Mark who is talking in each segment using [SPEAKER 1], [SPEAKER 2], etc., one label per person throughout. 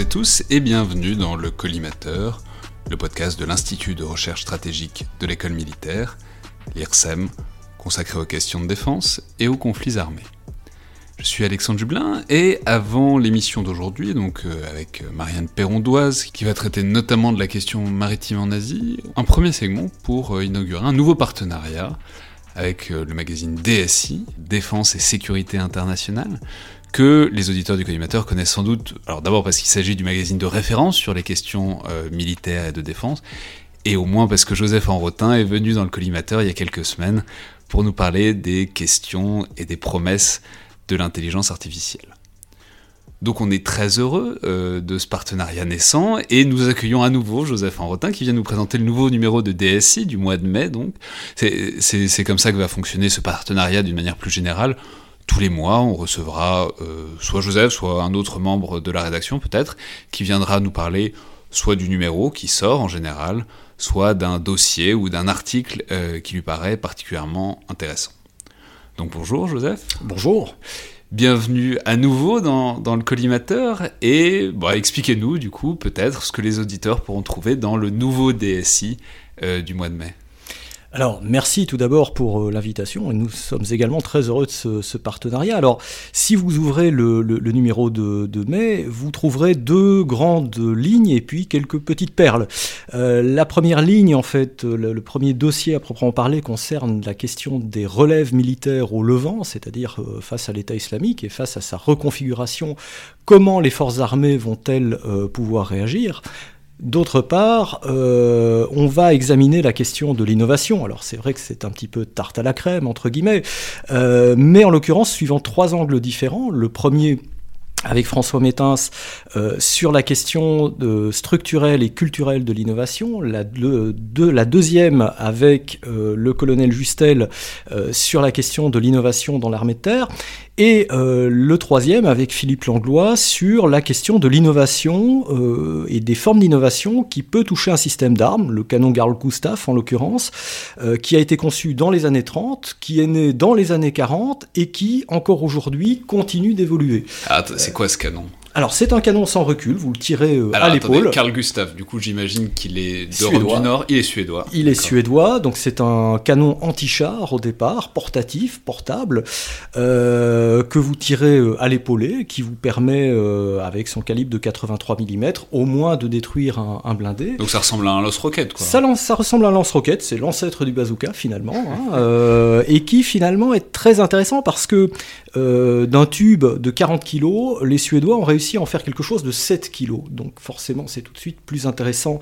[SPEAKER 1] et tous et bienvenue dans le Collimateur, le podcast de l'Institut de recherche stratégique de l'école militaire, l'IRSEM, consacré aux questions de défense et aux conflits armés. Je suis Alexandre Dublin et avant l'émission d'aujourd'hui, donc euh, avec Marianne Perrondoise qui va traiter notamment de la question maritime en Asie, un premier segment pour euh, inaugurer un nouveau partenariat avec euh, le magazine DSI, Défense et Sécurité Internationale, que les auditeurs du collimateur connaissent sans doute, alors d'abord parce qu'il s'agit du magazine de référence sur les questions militaires et de défense, et au moins parce que Joseph Enrotin est venu dans le collimateur il y a quelques semaines pour nous parler des questions et des promesses de l'intelligence artificielle. Donc on est très heureux euh, de ce partenariat naissant et nous accueillons à nouveau Joseph Enrotin qui vient nous présenter le nouveau numéro de DSI du mois de mai. C'est comme ça que va fonctionner ce partenariat d'une manière plus générale. Tous les mois, on recevra euh, soit Joseph, soit un autre membre de la rédaction peut-être, qui viendra nous parler soit du numéro qui sort en général, soit d'un dossier ou d'un article euh, qui lui paraît particulièrement intéressant. Donc bonjour Joseph.
[SPEAKER 2] Bonjour.
[SPEAKER 1] Bienvenue à nouveau dans, le collimateur et bah, expliquez-nous du coup peut-être ce que les auditeurs pourront trouver dans le nouveau DSI euh, du mois de mai.
[SPEAKER 2] Alors, merci tout d'abord pour euh, l'invitation et nous sommes également très heureux de ce, partenariat. Alors, si vous ouvrez le, numéro de, mai, vous trouverez deux grandes lignes et puis quelques petites perles. Euh, la première ligne, en fait, le, premier dossier à proprement parler concerne la question des relèves militaires au Levant, c'est-à-dire euh, face à l'État islamique et face à sa reconfiguration, comment les forces armées vont-elles pouvoir réagir? D'autre part, euh, on va examiner la question de l'innovation. Alors c'est vrai que c'est un petit peu tarte à la crème, entre guillemets, euh, mais en l'occurrence suivant trois angles différents. Le premier avec François Métins euh, sur la question structurelle et culturelle de l'innovation, la, deuxième avec le colonel Justel sur la question de l'innovation dans l'armée de terre, et euh, le troisième avec Philippe Langlois sur la question de l'innovation euh, et des formes d'innovation qui peut toucher un système d'armes, le canon Carl Gustaf en l'occurrence, euh, qui a été conçu dans les années 30, qui est né dans les années 40 et qui encore aujourd'hui continue d'évoluer.
[SPEAKER 1] Ah, quoi ce canon?
[SPEAKER 2] Alors c'est un canon sans recul, vous le tirez euh, à l'épaule.
[SPEAKER 1] Carl Gustaf, du coup j'imagine qu'il est d'Europe du Nord, il est suédois.
[SPEAKER 2] Il est suédois, donc c'est un canon anti-char au départ, portatif, portable, euh, que vous tirez euh, à l'épaulé, qui vous permet, avec son calibre de 83 mm, au moins de détruire un, blindé.
[SPEAKER 1] Donc ça ressemble à un lance-roquette quoi.
[SPEAKER 2] Ça, ça, ressemble à un lance-roquette, c'est l'ancêtre du bazooka finalement, hein, et qui finalement est très intéressant parce que d'un tube de 40 kg, les Suédois ont réussi à en faire quelque chose de 7 kg. Donc forcément, c'est tout de suite plus intéressant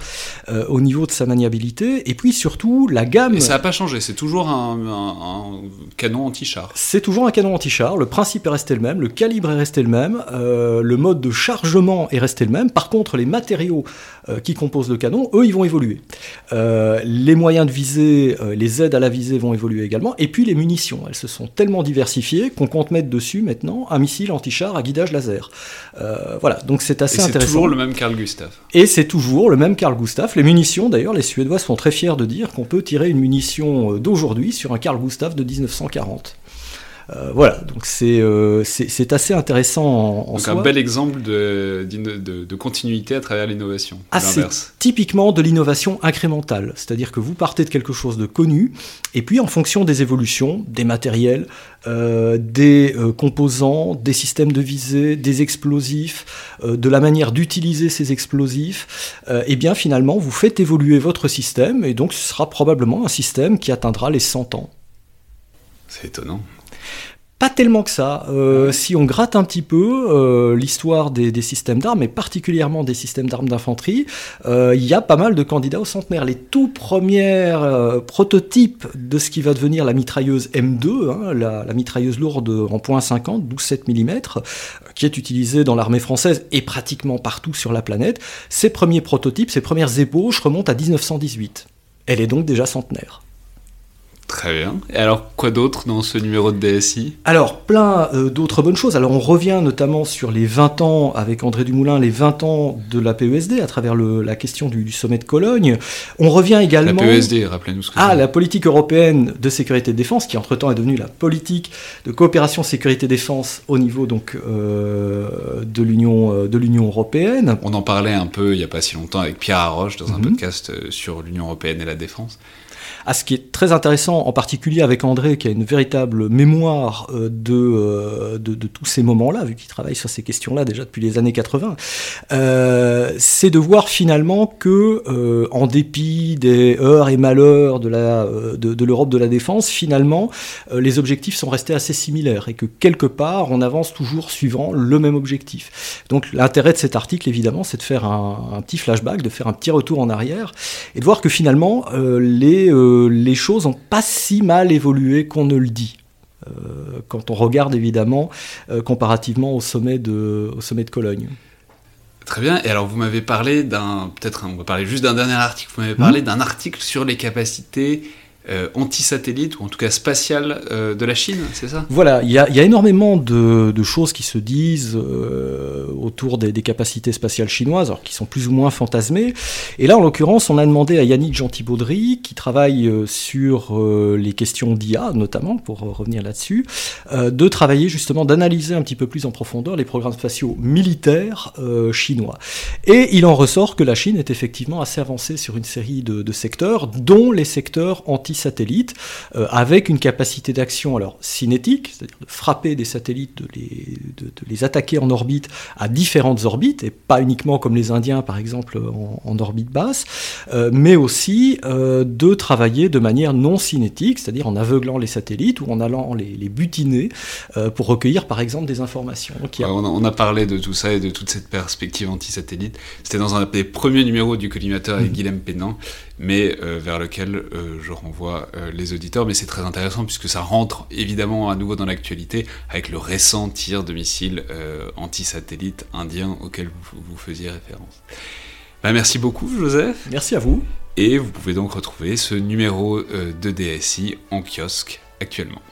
[SPEAKER 2] euh, au niveau de sa maniabilité. Et puis surtout, la gamme... Et
[SPEAKER 1] ça n'a pas changé, c'est toujours un, canon anti-char.
[SPEAKER 2] C'est toujours un canon anti-char, le principe est resté le même, le calibre est resté le même, euh, le mode de chargement est resté le même. Par contre, les matériaux euh, qui composent le canon, eux, ils vont évoluer. les moyens de visée, les aides à la visée vont évoluer également. Et puis les munitions, elles se sont tellement diversifiées qu'on compte mettre dessus maintenant un missile anti-char à guidage laser. Euh, voilà, donc c'est assez intéressant.
[SPEAKER 1] C'est toujours le même Carl Gustaf.
[SPEAKER 2] Et c'est toujours le même Carl Gustaf. Les munitions, d'ailleurs, les Suédois sont très fiers de dire qu'on peut tirer une munition euh, d'aujourd'hui sur un Carl Gustaf de 1940. Euh, voilà, donc c'est c'est assez intéressant en,
[SPEAKER 1] donc un bel exemple de, de, continuité à travers l'innovation.
[SPEAKER 2] Ah, c'est typiquement de l'innovation incrémentale, c'est-à-dire que vous partez de quelque chose de connu, et puis en fonction des évolutions, des matériels, des composants, des systèmes de visée, des explosifs, de la manière d'utiliser ces explosifs, et bien finalement vous faites évoluer votre système, et donc ce sera probablement un système qui atteindra les 100 ans.
[SPEAKER 1] C'est étonnant.
[SPEAKER 2] Pas tellement que ça. Euh, si on gratte un petit peu euh, l'histoire des, systèmes d'armes, et particulièrement des systèmes d'armes d'infanterie, euh, il y a pas mal de candidats au centenaire. Les tout premiers prototypes de ce qui va devenir la mitrailleuse M2, hein, la, la, mitrailleuse lourde en .50, 12-7 mm, qui est utilisée dans l'armée française et pratiquement partout sur la planète, ces premiers prototypes, ces premières ébauches remontent à 1918. Elle est donc déjà centenaire.
[SPEAKER 1] Très bien. Et alors, quoi d'autre dans ce numéro de DSI
[SPEAKER 2] Alors, plein euh, d'autres bonnes choses. Alors, on revient notamment sur les 20 ans, avec André Dumoulin, les 20 ans de la PESD à travers la question du, sommet de Cologne. On revient également...
[SPEAKER 1] La PESD, rappelez-nous ce que
[SPEAKER 2] Ah, la politique européenne de sécurité et de défense, qui entre-temps est devenue la politique de coopération sécurité-défense au niveau donc, euh, de l'Union euh, européenne.
[SPEAKER 1] On en parlait un peu il n'y a pas si longtemps avec Pierre Arroche dans un mhm. podcast sur l'Union européenne et la défense
[SPEAKER 2] à ce qui est très intéressant, en particulier avec André, qui a une véritable mémoire euh, euh, de, de, tous ces moments-là, vu qu'il travaille sur ces questions-là déjà depuis les années 80, euh, c'est de voir finalement que, en dépit des heures et malheurs de, la, de, l'Europe de la défense, finalement, les objectifs sont restés assez similaires et que quelque part, on avance toujours suivant le même objectif. Donc l'intérêt de cet article, évidemment, c'est de faire un, petit flashback, de faire un petit retour en arrière et de voir que finalement, les les choses n'ont pas si mal évolué qu'on ne le dit. Euh, quand on regarde évidemment euh, comparativement au sommet, de, au sommet de Cologne.
[SPEAKER 1] Très bien. Et alors, vous m'avez parlé d'un. Peut-être, on va parler juste d'un dernier article. Vous m'avez parlé mmh. d'un article sur les capacités euh, anti-satellite, ou en tout cas spatiale euh, de la Chine, c'est ça?
[SPEAKER 2] Voilà, il y, a énormément de, choses qui se disent euh, autour des, capacités spatiales chinoises, alors qui sont plus ou moins fantasmées. Et là, en l'occurrence, on a demandé à Yannick Gentil-Baudry, qui travaille sur les questions d'IA, notamment, pour revenir là-dessus, de travailler justement, d'analyser un petit peu plus en profondeur les programmes spatiaux militaires chinois. Et il en ressort que la Chine est effectivement assez avancée sur une série de, de secteurs, dont les secteurs anti satellites, euh, avec une capacité d'action alors cinétique, c'est-à-dire de frapper des satellites, de les, de, les, attaquer en orbite à différentes orbites, et pas uniquement comme les Indiens par exemple en, orbite basse, euh, mais aussi euh, de travailler de manière non cinétique, c'est-à-dire en aveuglant les satellites ou en allant les, les butiner pour recueillir par exemple des informations.
[SPEAKER 1] on, a, parlé de tout ça et de toute cette perspective anti-satellite. C'était dans un des premiers numéros du collimateur avec mmh. Guilhem Pénan mais euh, vers lequel euh, je renvoie euh, les auditeurs. Mais c'est très intéressant puisque ça rentre évidemment à nouveau dans l'actualité avec le récent tir de missiles anti-satellite indien auquel vous, faisiez référence. Bah, merci beaucoup Joseph.
[SPEAKER 2] Merci à vous.
[SPEAKER 1] Et vous pouvez donc retrouver ce numéro de DSI en kiosque actuellement.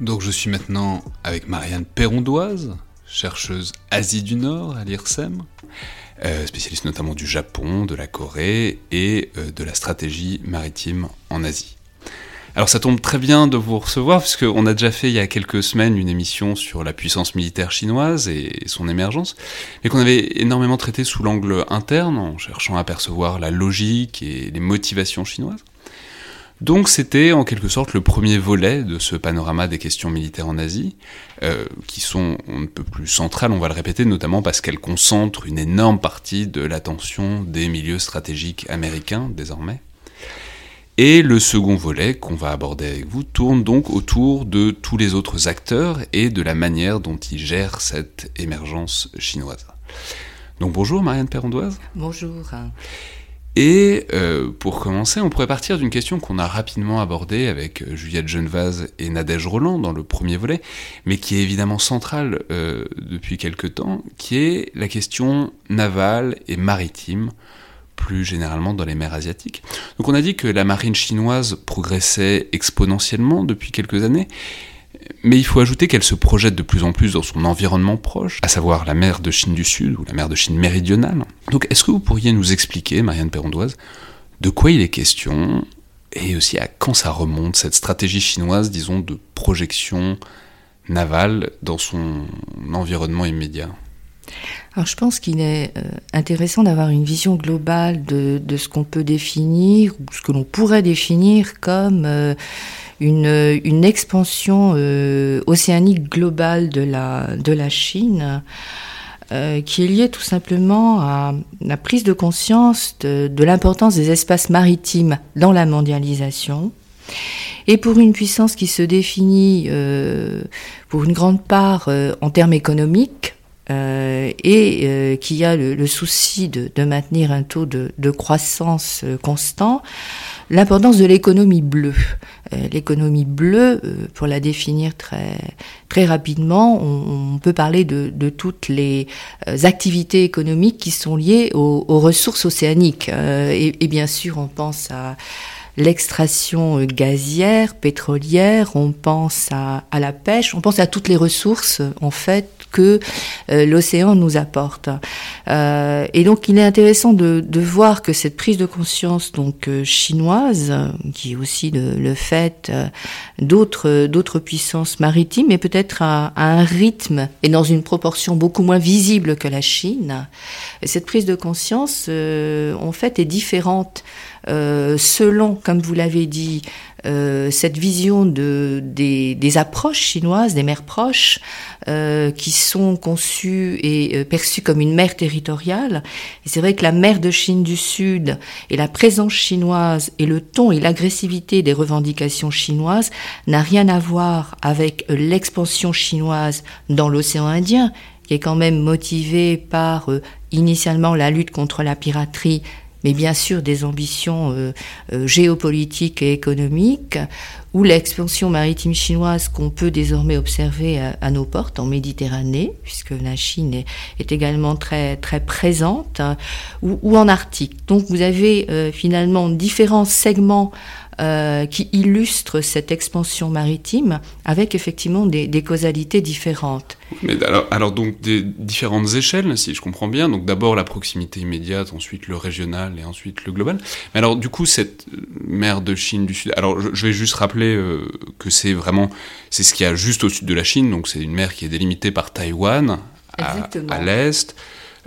[SPEAKER 1] Donc je suis maintenant avec Marianne Perrondoise, chercheuse Asie du Nord à l'IRSEM, euh, spécialiste notamment du Japon, de la Corée et euh, de la stratégie maritime en Asie. Alors ça tombe très bien de vous recevoir, puisqu'on a déjà fait il y a quelques semaines une émission sur la puissance militaire chinoise et son émergence, mais qu'on avait énormément traité sous l'angle interne, en cherchant à percevoir la logique et les motivations chinoises. Donc c'était en quelque sorte le premier volet de ce panorama des questions militaires en Asie, euh, qui sont un peu plus centrales, on va le répéter, notamment parce qu'elles concentrent une énorme partie de l'attention des milieux stratégiques américains désormais. Et le second volet qu'on va aborder avec vous tourne donc autour de tous les autres acteurs et de la manière dont ils gèrent cette émergence chinoise. Donc bonjour Marianne Perrondoise.
[SPEAKER 3] Bonjour.
[SPEAKER 1] Et euh, pour commencer, on pourrait partir d'une question qu'on a rapidement abordée avec euh, Juliette Genevaz et Nadège Roland dans le premier volet, mais qui est évidemment centrale euh, depuis quelque temps, qui est la question navale et maritime, plus généralement dans les mers asiatiques. Donc on a dit que la marine chinoise progressait exponentiellement depuis quelques années, mais il faut ajouter qu'elle se projette de plus en plus dans son environnement proche, à savoir la mer de Chine du Sud ou la mer de Chine méridionale. Donc est-ce que vous pourriez nous expliquer, Marianne Perrondoise, de quoi il est question et aussi à quand ça remonte, cette stratégie chinoise, disons, de projection navale dans son environnement immédiat?
[SPEAKER 3] Alors je pense qu'il est euh, intéressant d'avoir une vision globale de, ce qu'on peut définir, ou ce que l'on pourrait définir comme euh, une, expansion euh, océanique globale de la, de la Chine. qui est liée tout simplement à la prise de conscience de, de l'importance des espaces maritimes dans la mondialisation, et pour une puissance qui se définit pour une grande part en termes économiques, euh, et euh, qui a le, souci de, maintenir un taux de, croissance euh, constant, l'importance de l'économie bleue. L'économie bleue, pour la définir très, très rapidement, on, peut parler de, toutes les activités économiques qui sont liées aux, ressources océaniques. Et, et, bien sûr, on pense à l'extraction gazière, pétrolière, on pense à, à, la pêche, on pense à toutes les ressources en fait que euh, l'océan nous apporte. Euh, et donc il est intéressant de, voir que cette prise de conscience donc euh, chinoise, qui est aussi le, fait d'autres d'autres puissances maritimes, et peut-être à, un rythme et dans une proportion beaucoup moins visible que la Chine, cette prise de conscience en fait est différente selon, comme vous l'avez dit, euh, cette vision de, des, des, approches chinoises, des mers proches, euh, qui sont conçues et euh, perçues comme une mer territoriale. C'est vrai que la mer de Chine du Sud et la présence chinoise et le ton et l'agressivité des revendications chinoises n'a rien à voir avec l'expansion chinoise dans l'océan Indien, qui est quand même motivée par initialement la lutte contre la piraterie mais bien sûr des ambitions euh, euh, géopolitiques et économiques, ou l'expansion maritime chinoise qu'on peut désormais observer à, nos portes en Méditerranée, puisque la Chine est, également très très présente, hein, ou, en Arctique. Donc vous avez euh, finalement différents segments euh, qui illustre cette expansion maritime avec effectivement des, causalités différentes.
[SPEAKER 1] Mais alors, alors, donc des différentes échelles, si je comprends bien. Donc d'abord la proximité immédiate, ensuite le régional et ensuite le global. Mais alors du coup cette mer de Chine du Sud. Alors je, vais juste rappeler euh, que c'est vraiment c'est ce qu'il y a juste au sud de la Chine. Donc c'est une mer qui est délimitée par Taïwan à, à l'est.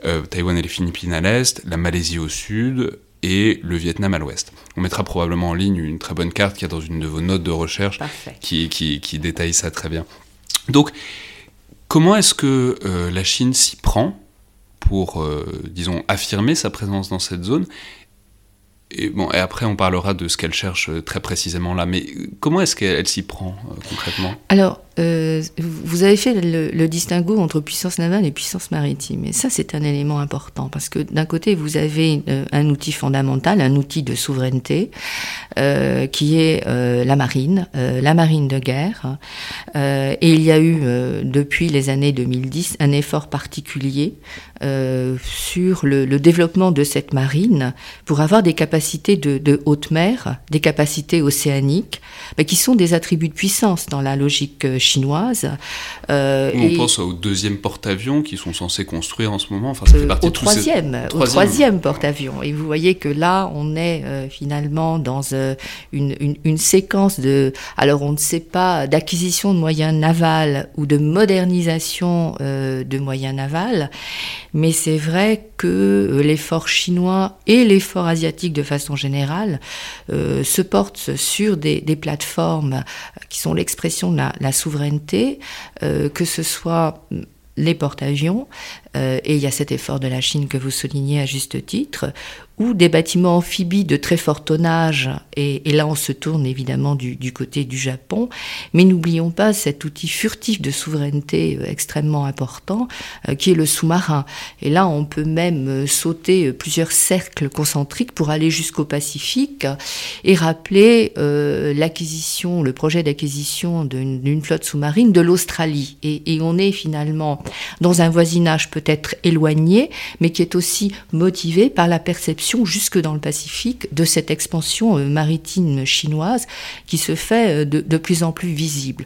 [SPEAKER 1] Euh, Taïwan et les Philippines à l'est, la Malaisie au sud, et le Vietnam à l'ouest. On mettra probablement en ligne une très bonne carte qui est dans une de vos notes de recherche qui, qui, détaille ça très bien. Donc, comment est-ce que euh, la Chine s'y prend pour, euh, disons, affirmer sa présence dans cette zone? Et, bon, et après, on parlera de ce qu'elle cherche euh, très précisément là. Mais comment est-ce qu'elle s'y prend concrètement?
[SPEAKER 3] Alors, euh, vous avez fait le, distinguo entre puissance navale et puissance maritime. Et ça, c'est un élément important parce que d'un côté, vous avez euh, un outil fondamental, un outil de souveraineté, euh, qui est la marine, la marine de guerre. et il y a eu, depuis les années 2010, un effort particulier sur le, développement de cette marine pour avoir des capacités de, haute mer, des capacités océaniques, qui sont des attributs de puissance dans la logique chinoise.
[SPEAKER 1] Euh, on pense aux deuxième porte-avions qui sont censés construire en ce moment. Enfin, ça fait
[SPEAKER 3] partie au, troisième, au troisième porte-avions. Et vous voyez que là, on est euh, finalement dans euh, une, une, une, séquence de, alors on ne sait pas, d'acquisition de moyens navals ou de modernisation de moyens navals, mais c'est vrai que l'effort chinois et l'effort asiatique de façon générale se portent sur des, des plateformes qui sont l'expression de la, la souveraineté euh, que ce soit les porte-avions, euh, et il y a cet effort de la Chine que vous soulignez à juste titre, ou des bâtiments amphibies de très fort tonnage, et, là on se tourne évidemment du, côté du Japon, mais n'oublions pas cet outil furtif de souveraineté euh, extrêmement important euh, qui est le sous-marin. Et là on peut même sauter plusieurs cercles concentriques pour aller jusqu'au Pacifique et rappeler l'acquisition, le projet d'acquisition d'une flotte sous-marine de l'Australie. Et, on est finalement dans un voisinage peut être éloigné, mais qui est aussi motivé par la perception jusque dans le Pacifique de cette expansion maritime chinoise qui se fait de, de plus en plus visible.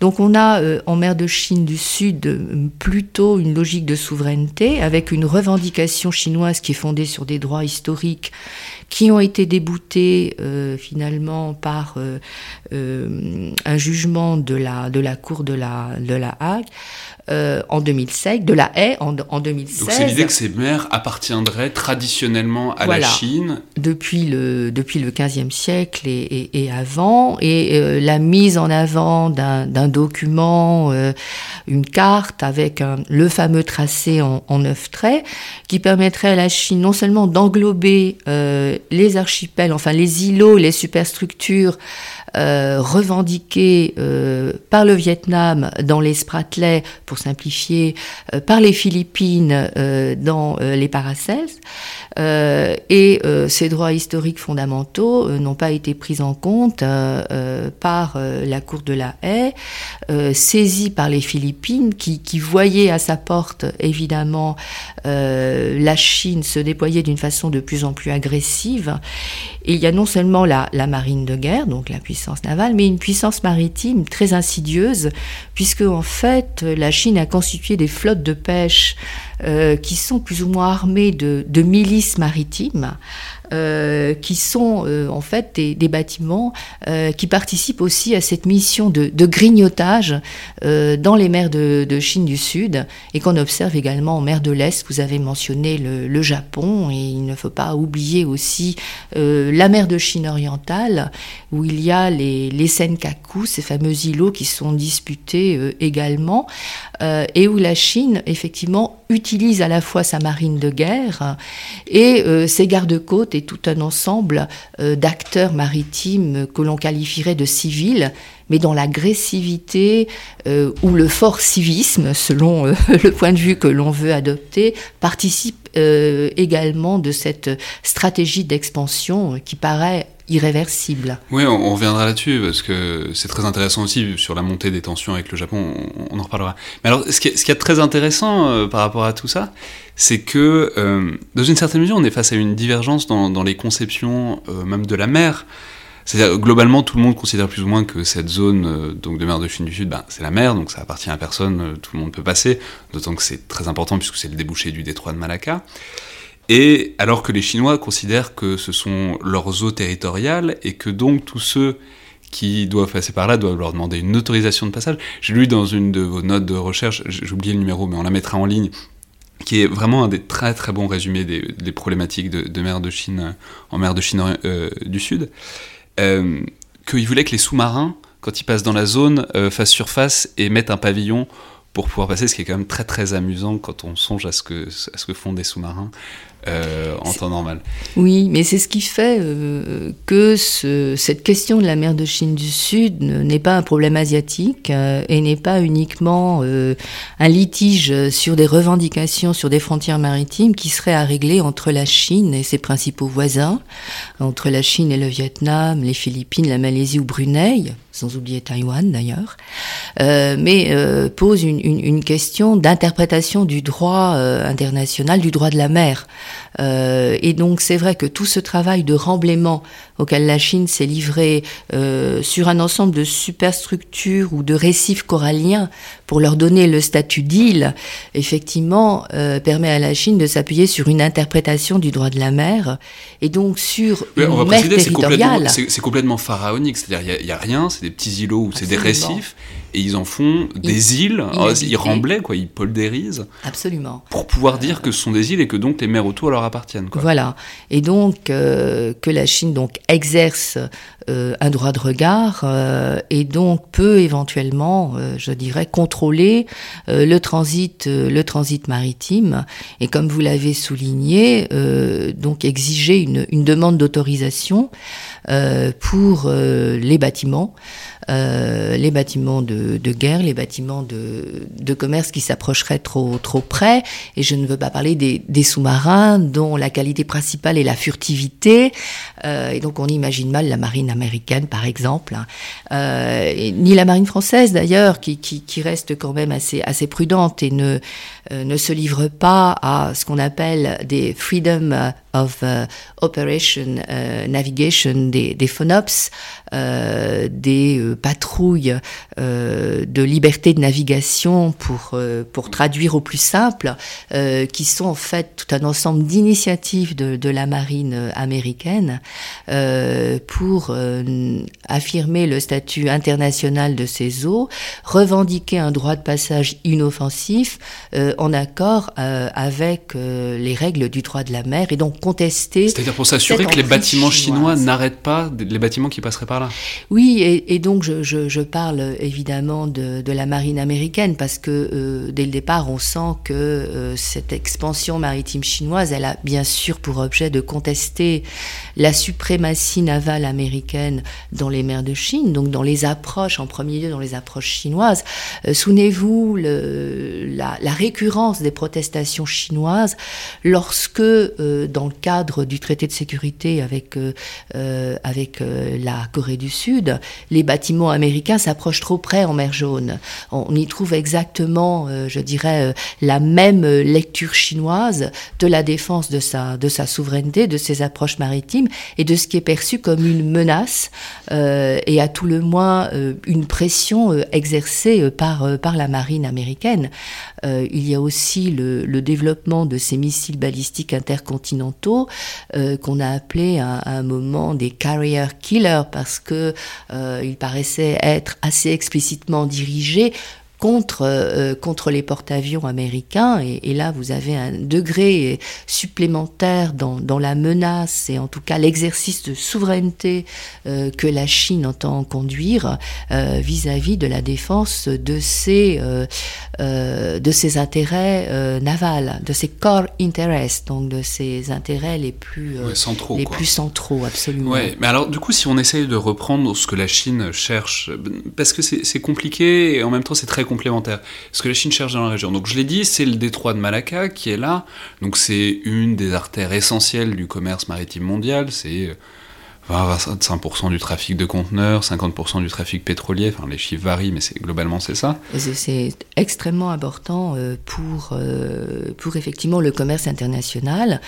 [SPEAKER 3] Donc on a en mer de Chine du Sud plutôt une logique de souveraineté avec une revendication chinoise qui est fondée sur des droits historiques qui ont été déboutés euh, finalement par euh, euh, un jugement de la, Cour de la Hague euh, en 2016, de la haie en, en 2016.
[SPEAKER 1] Donc c'est l'idée que ces mers appartiendraient traditionnellement à la Chine.
[SPEAKER 3] Depuis le depuis le 15e siècle et, et, et avant, et euh, la mise en avant d'un document, euh, une carte avec un, le fameux tracé en, en neuf traits, qui permettrait à la Chine non seulement d'englober les archipels, enfin les îlots, les superstructures euh, revendiqué euh, par le Vietnam dans les Spratlets, pour simplifier, euh, par les Philippines euh, dans euh, les Paracels. et ces droits historiques fondamentaux n'ont pas été pris en compte par la Cour de la Haye, saisie par les Philippines, qui, qui voyaient à sa porte évidemment la Chine se déployer d'une façon de plus en plus agressive. Et il y a non seulement la, la marine de guerre, donc la puissance mais une puissance maritime très insidieuse, puisque en fait la Chine a constitué des flottes de pêche euh, qui sont plus ou moins armées de milices maritimes euh, qui sont euh, en fait des, bâtiments euh, qui participent aussi à cette mission de, grignotage dans les mers de, Chine du Sud et qu'on observe également en mer de l'Est. Vous avez mentionné le, Japon et il ne faut pas oublier aussi la mer de Chine orientale où il y a les, Senkaku, ces fameux îlots qui sont disputés également et où la Chine effectivement utilise à la fois sa marine de guerre et ses gardes-côtes tout un ensemble euh, d'acteurs maritimes que l'on qualifierait de civils, mais dont l'agressivité euh, ou le fort civisme, selon euh, le point de vue que l'on veut adopter, participe euh, également de cette stratégie d'expansion qui paraît irréversible.
[SPEAKER 1] Oui, on, on reviendra là-dessus parce que c'est très intéressant aussi sur la montée des tensions avec le Japon, on, en reparlera. Mais alors, ce qui est, ce qui très intéressant par rapport à tout ça, c'est que dans une certaine mesure, on est face à une divergence dans, dans les conceptions même de la mer. C'est-à-dire, globalement, tout le monde considère plus ou moins que cette zone euh, donc de mer de Chine du Sud, ben, c'est la mer, donc ça appartient à personne, euh, tout le monde peut passer, d'autant que c'est très important puisque c'est le débouché du détroit de Malacca. Et alors que les Chinois considèrent que ce sont leurs eaux territoriales et que donc tous ceux qui doivent passer par là doivent leur demander une autorisation de passage. J'ai lu dans une de vos notes de recherche, j'ai oublié le numéro, mais on la mettra en ligne, qui est vraiment un des très très bons résumés des, problématiques de, mer de Chine en mer de Chine euh, du Sud qu'il voulait que les sous-marins, quand ils passent dans la zone, euh, fassent surface et mettent un pavillon pour pouvoir passer, ce qui est quand même très très amusant quand on songe à ce que, à ce que font des sous-marins euh, en temps normal.
[SPEAKER 3] Oui, mais c'est ce qui fait euh, que ce, cette question de la mer de Chine du Sud n'est pas un problème asiatique euh, et n'est pas uniquement un litige sur des revendications sur des frontières maritimes qui serait à régler entre la Chine et ses principaux voisins, entre la Chine et le Vietnam, les Philippines, la Malaisie ou Brunei, sans oublier Taïwan d'ailleurs, euh, mais euh, pose une, question d'interprétation du droit euh, international, du droit de la mer. Et donc c'est vrai que tout ce travail de remblaiement auquel la Chine s'est livrée sur un ensemble de superstructures ou de récifs coralliens pour leur donner le statut d'île, effectivement, euh, permet à la Chine de s'appuyer sur une interprétation du droit de la mer et donc sur
[SPEAKER 1] Oui, on va
[SPEAKER 3] mer
[SPEAKER 1] préciser, c'est complètement,
[SPEAKER 3] territoriale.
[SPEAKER 1] c'est- c'est complètement pharaonique, c'est-à-dire il n'y a, rien, c'est des petits îlots ou c'est des récifs, et ils en font des îles, ils remblaient, quoi, ils poldérisent,
[SPEAKER 3] Absolument.
[SPEAKER 1] pour pouvoir dire que ce sont des îles et que donc les mers autour leur appartiennent. Quoi.
[SPEAKER 3] Voilà. Et donc euh, que la Chine donc exerce euh, un droit de regard euh, et donc peut éventuellement, euh, je dirais, contrôler euh, le transit, euh, le transit maritime. Et comme vous l'avez souligné, euh, donc exiger une, une demande d'autorisation pour les bâtiments. Euh, les bâtiments de, guerre, les bâtiments de, commerce qui s'approcheraient trop, trop près. Et je ne veux pas parler des, sous-marins dont la qualité principale est la furtivité. Euh, et donc on imagine mal la marine américaine, par exemple, hein. euh, ni la marine française d'ailleurs, qui, qui, reste quand même assez, assez prudente et ne, ne se livre pas à ce qu'on appelle des freedom of operation navigation, des, des FONOPS, des patrouilles euh, de liberté de navigation pour, euh, pour traduire au plus simple, euh, qui sont en fait tout un ensemble d'initiatives de, de, la marine américaine pour affirmer le statut international de ces eaux, revendiquer un droit de passage inoffensif en accord avec les règles du droit de la mer et donc contester.
[SPEAKER 1] C'est-à-dire pour s'assurer que les bâtiments chinois n'arrêtent pas les bâtiments qui passeraient par là.
[SPEAKER 3] Oui, et, et donc je, je, je, parle évidemment de, de, la marine américaine parce que euh, dès le départ, on sent que euh, cette expansion maritime chinoise, elle a bien sûr pour objet de contester la suprématie navale américaine dans les mers de Chine, donc dans les approches, en premier lieu dans les approches chinoises. Euh, souvenez-vous la, la, récurrence des protestations chinoises lorsque, dans le cadre du traité de sécurité avec, avec la Corée du Sud, les bâtiments américain s'approche trop près en mer Jaune. On y trouve exactement, euh, je dirais, euh, la même lecture chinoise de la défense de sa, de sa souveraineté, de ses approches maritimes et de ce qui est perçu comme une menace euh, et à tout le moins une pression exercée par, par la marine américaine. il y a aussi le, le, développement de ces missiles balistiques intercontinentaux qu'on a appelé à, un moment des carrier killers parce que il paraissait être assez explicitement dirigé contre, euh, contre les porte-avions américains. Et, là, vous avez un degré supplémentaire dans, dans la menace et en tout cas l'exercice de souveraineté euh, que la Chine entend conduire euh, vis-à-vis de la défense de ses, de ses intérêts navals, de ses core interests, donc de ses intérêts les plus
[SPEAKER 1] centraux.
[SPEAKER 3] Les plus centraux, absolument.
[SPEAKER 1] Ouais, mais alors du coup, si on essaye de reprendre ce que la Chine cherche, parce que c'est compliqué et en même temps c'est très complémentaire. Ce que la Chine cherche dans la région. Donc je l'ai dit, c'est le détroit de Malacca qui est là. Donc c'est une des artères essentielles du commerce maritime mondial. C'est 25% du trafic de conteneurs, 50% du trafic pétrolier, enfin les chiffres varient, mais c'est globalement c'est ça.
[SPEAKER 3] C'est extrêmement important euh, pour, euh, pour effectivement le commerce international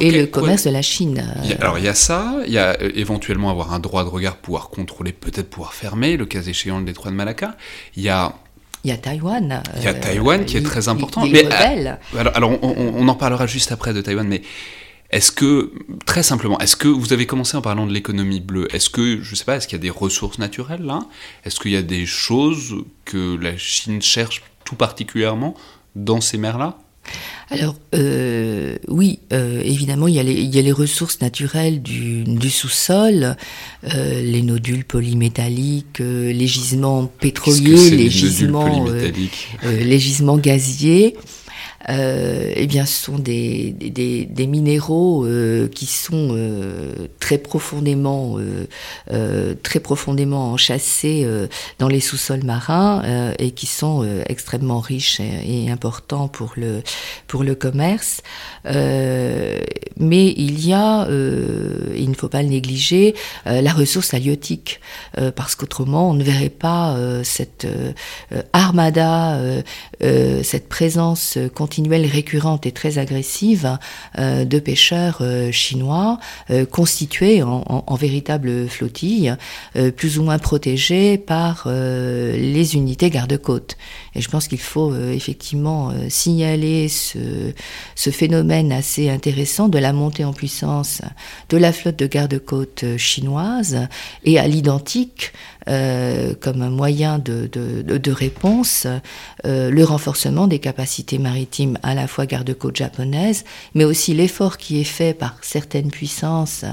[SPEAKER 3] et le commerce de la Chine.
[SPEAKER 1] alors il y a ça, il y a euh, éventuellement avoir un droit de regard, pouvoir contrôler, peut-être pouvoir fermer, le cas échéant le détroit de Malacca. Il y a
[SPEAKER 3] il y a Taïwan.
[SPEAKER 1] Il y a Taïwan qui est très important.
[SPEAKER 3] mais,
[SPEAKER 1] euh, alors, alors on, en parlera juste après de Taïwan, mais est-ce que, très simplement, est-ce que vous avez commencé en parlant de l'économie bleue? Est-ce que, je ne sais pas, est-ce qu'il y a des ressources naturelles là? Est-ce qu'il y a des choses que la Chine cherche tout particulièrement dans ces mers-là?
[SPEAKER 3] Alors euh, oui, euh, évidemment, il y, a les, il y, a les, ressources naturelles du, du sous-sol, euh, les nodules polymétalliques, les gisements pétroliers, les, gisements, les gisements gaziers eh bien, ce sont des, des, des minéraux euh, qui sont euh, très profondément, euh, euh, très profondément enchâssés dans les sous-sols marins et qui sont extrêmement riches et, et, importants pour le pour le commerce. mais il y a, il ne faut pas le négliger, la ressource halieutique, parce qu'autrement on ne verrait pas cette armada, cette présence continue récurrente et très agressive euh, de pêcheurs euh, chinois euh, constitués en, en, véritable flottille, plus ou moins protégés par les unités garde-côtes. Et je pense qu'il faut effectivement signaler ce, ce phénomène assez intéressant de la montée en puissance de la flotte de garde-côtes chinoise et à l'identique euh, comme moyen de, de, de réponse euh, le renforcement des capacités maritimes maritime à la fois garde-côte japonaise, mais aussi l'effort qui est fait par certaines puissances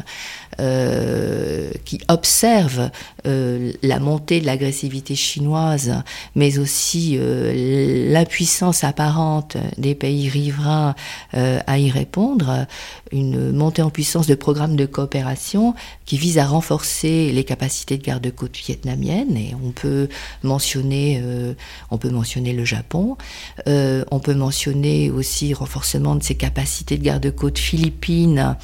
[SPEAKER 3] euh, qui observent euh, la montée de l'agressivité chinoise, mais aussi euh, l'impuissance apparente des pays riverains à y répondre, une montée en puissance de programmes de coopération qui visent à renforcer les capacités de garde-côte Et on peut mentionner, on peut mentionner le Japon, on peut mentionner aussi renforcement de ses capacités de garde-côte philippines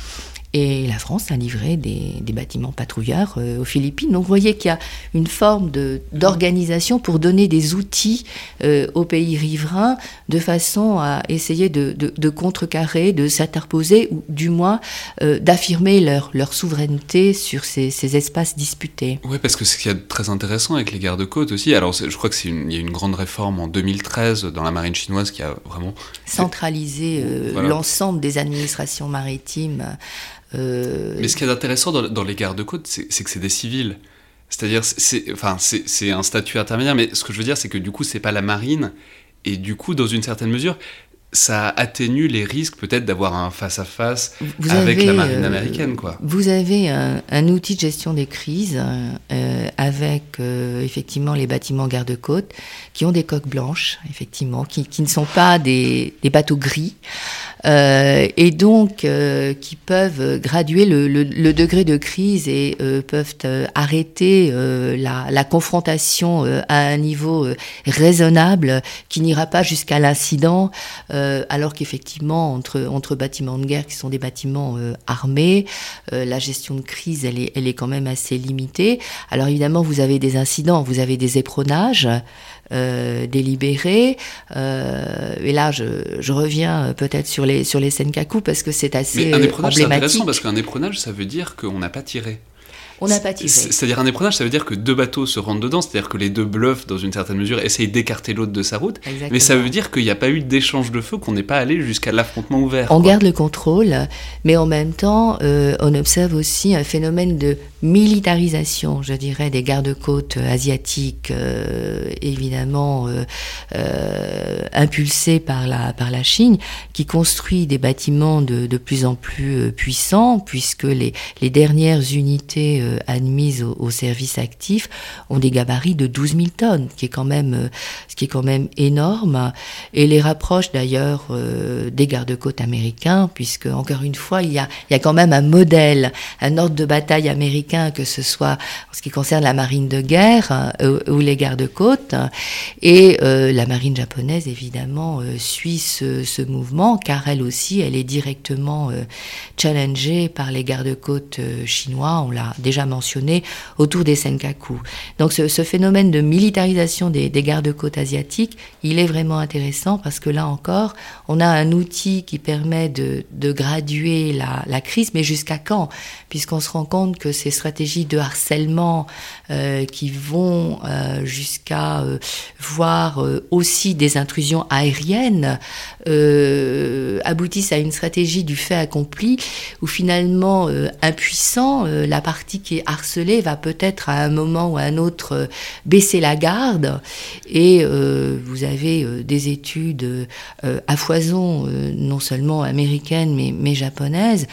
[SPEAKER 3] et la France a livré des, bâtiments patrouilleurs euh, aux Philippines. Donc vous voyez qu'il y a une forme d'organisation pour donner des outils euh, aux pays riverains de façon à essayer de, de, contrecarrer, de s'interposer ou du moins euh, d'affirmer leur, leur souveraineté sur ces, ces espaces disputés.
[SPEAKER 1] Oui, parce que ce qui est très intéressant avec les gardes-côtes aussi, alors je crois qu'il y a une grande réforme en 2013 dans la marine chinoise qui a vraiment...
[SPEAKER 3] Centralisé l'ensemble des administrations maritimes
[SPEAKER 1] euh, Mais ce qui est intéressant dans, les gardes-côtes, c'est que c'est des civils. C'est-à-dire, c'est enfin, un statut intermédiaire, mais ce que je veux dire, c'est que du coup, c'est pas la marine. Et du coup, dans une certaine mesure, ça atténue les risques peut-être d'avoir un face-à-face avec la marine euh, américaine. Quoi.
[SPEAKER 3] Vous avez un, outil de gestion des crises euh, avec effectivement les bâtiments garde-côtes qui ont des coques blanches, effectivement, qui, qui ne sont pas des, des bateaux gris. Euh, et donc euh, qui peuvent graduer le, le, le, degré de crise et euh, peuvent arrêter la, la, confrontation à un niveau raisonnable qui n'ira pas jusqu'à l'incident, alors qu'effectivement entre, entre bâtiments de guerre qui sont des bâtiments armés, la gestion de crise elle est, elle est quand même assez limitée. Alors évidemment vous avez des incidents, vous avez des éperonnages. Euh, délibéré. Euh, et là, je, je reviens peut-être sur les, sur les Senkaku parce que c'est assez Mais un
[SPEAKER 1] c'est intéressant parce qu'un éprenage, ça veut dire qu'on n'a pas tiré.
[SPEAKER 3] On n'a pas tiré.
[SPEAKER 1] C'est-à-dire un éprenage, ça veut dire que deux bateaux se rendent dedans, c'est-à-dire que les deux bluffent dans une certaine mesure, essayent d'écarter l'autre de sa route. Mais ça veut dire qu'il n'y a pas eu d'échange de feu, qu'on n'est pas allé jusqu'à l'affrontement ouvert.
[SPEAKER 3] On garde le contrôle, mais en même temps, euh, on observe aussi un phénomène de militarisation, je dirais, des gardes-côtes asiatiques, euh, évidemment euh, euh, impulsés par la, par la Chine, qui construit des bâtiments de, de plus en plus puissants, puisque les, les dernières unités admises au, service actif ont des gabarits de 12 000 tonnes, qui est quand même, ce qui est quand même énorme, et les rapproche d'ailleurs des gardes-côtes américains, puisque encore une fois, il y a, il y a quand même un modèle, un ordre de bataille américain que ce soit en ce qui concerne la marine de guerre euh, ou les gardes-côtes. Et euh, la marine japonaise, évidemment, euh, suit ce, mouvement, car elle aussi, elle est directement challengée par les gardes-côtes chinois, on l'a déjà mentionné, autour des Senkaku. Donc ce, phénomène de militarisation des, gardes-côtes asiatiques, il est vraiment intéressant parce que là encore, on a un outil qui permet de, graduer la, la crise, mais jusqu'à quand? Puisqu'on se rend compte que ces stratégies de harcèlement euh, qui vont euh, jusqu'à euh, voir aussi des intrusions aériennes aboutissent à une stratégie du fait accompli où finalement impuissant la partie qui est harcelée va peut-être à un moment ou à un autre baisser la garde et vous avez des études à foison non seulement américaines mais, mais japonaises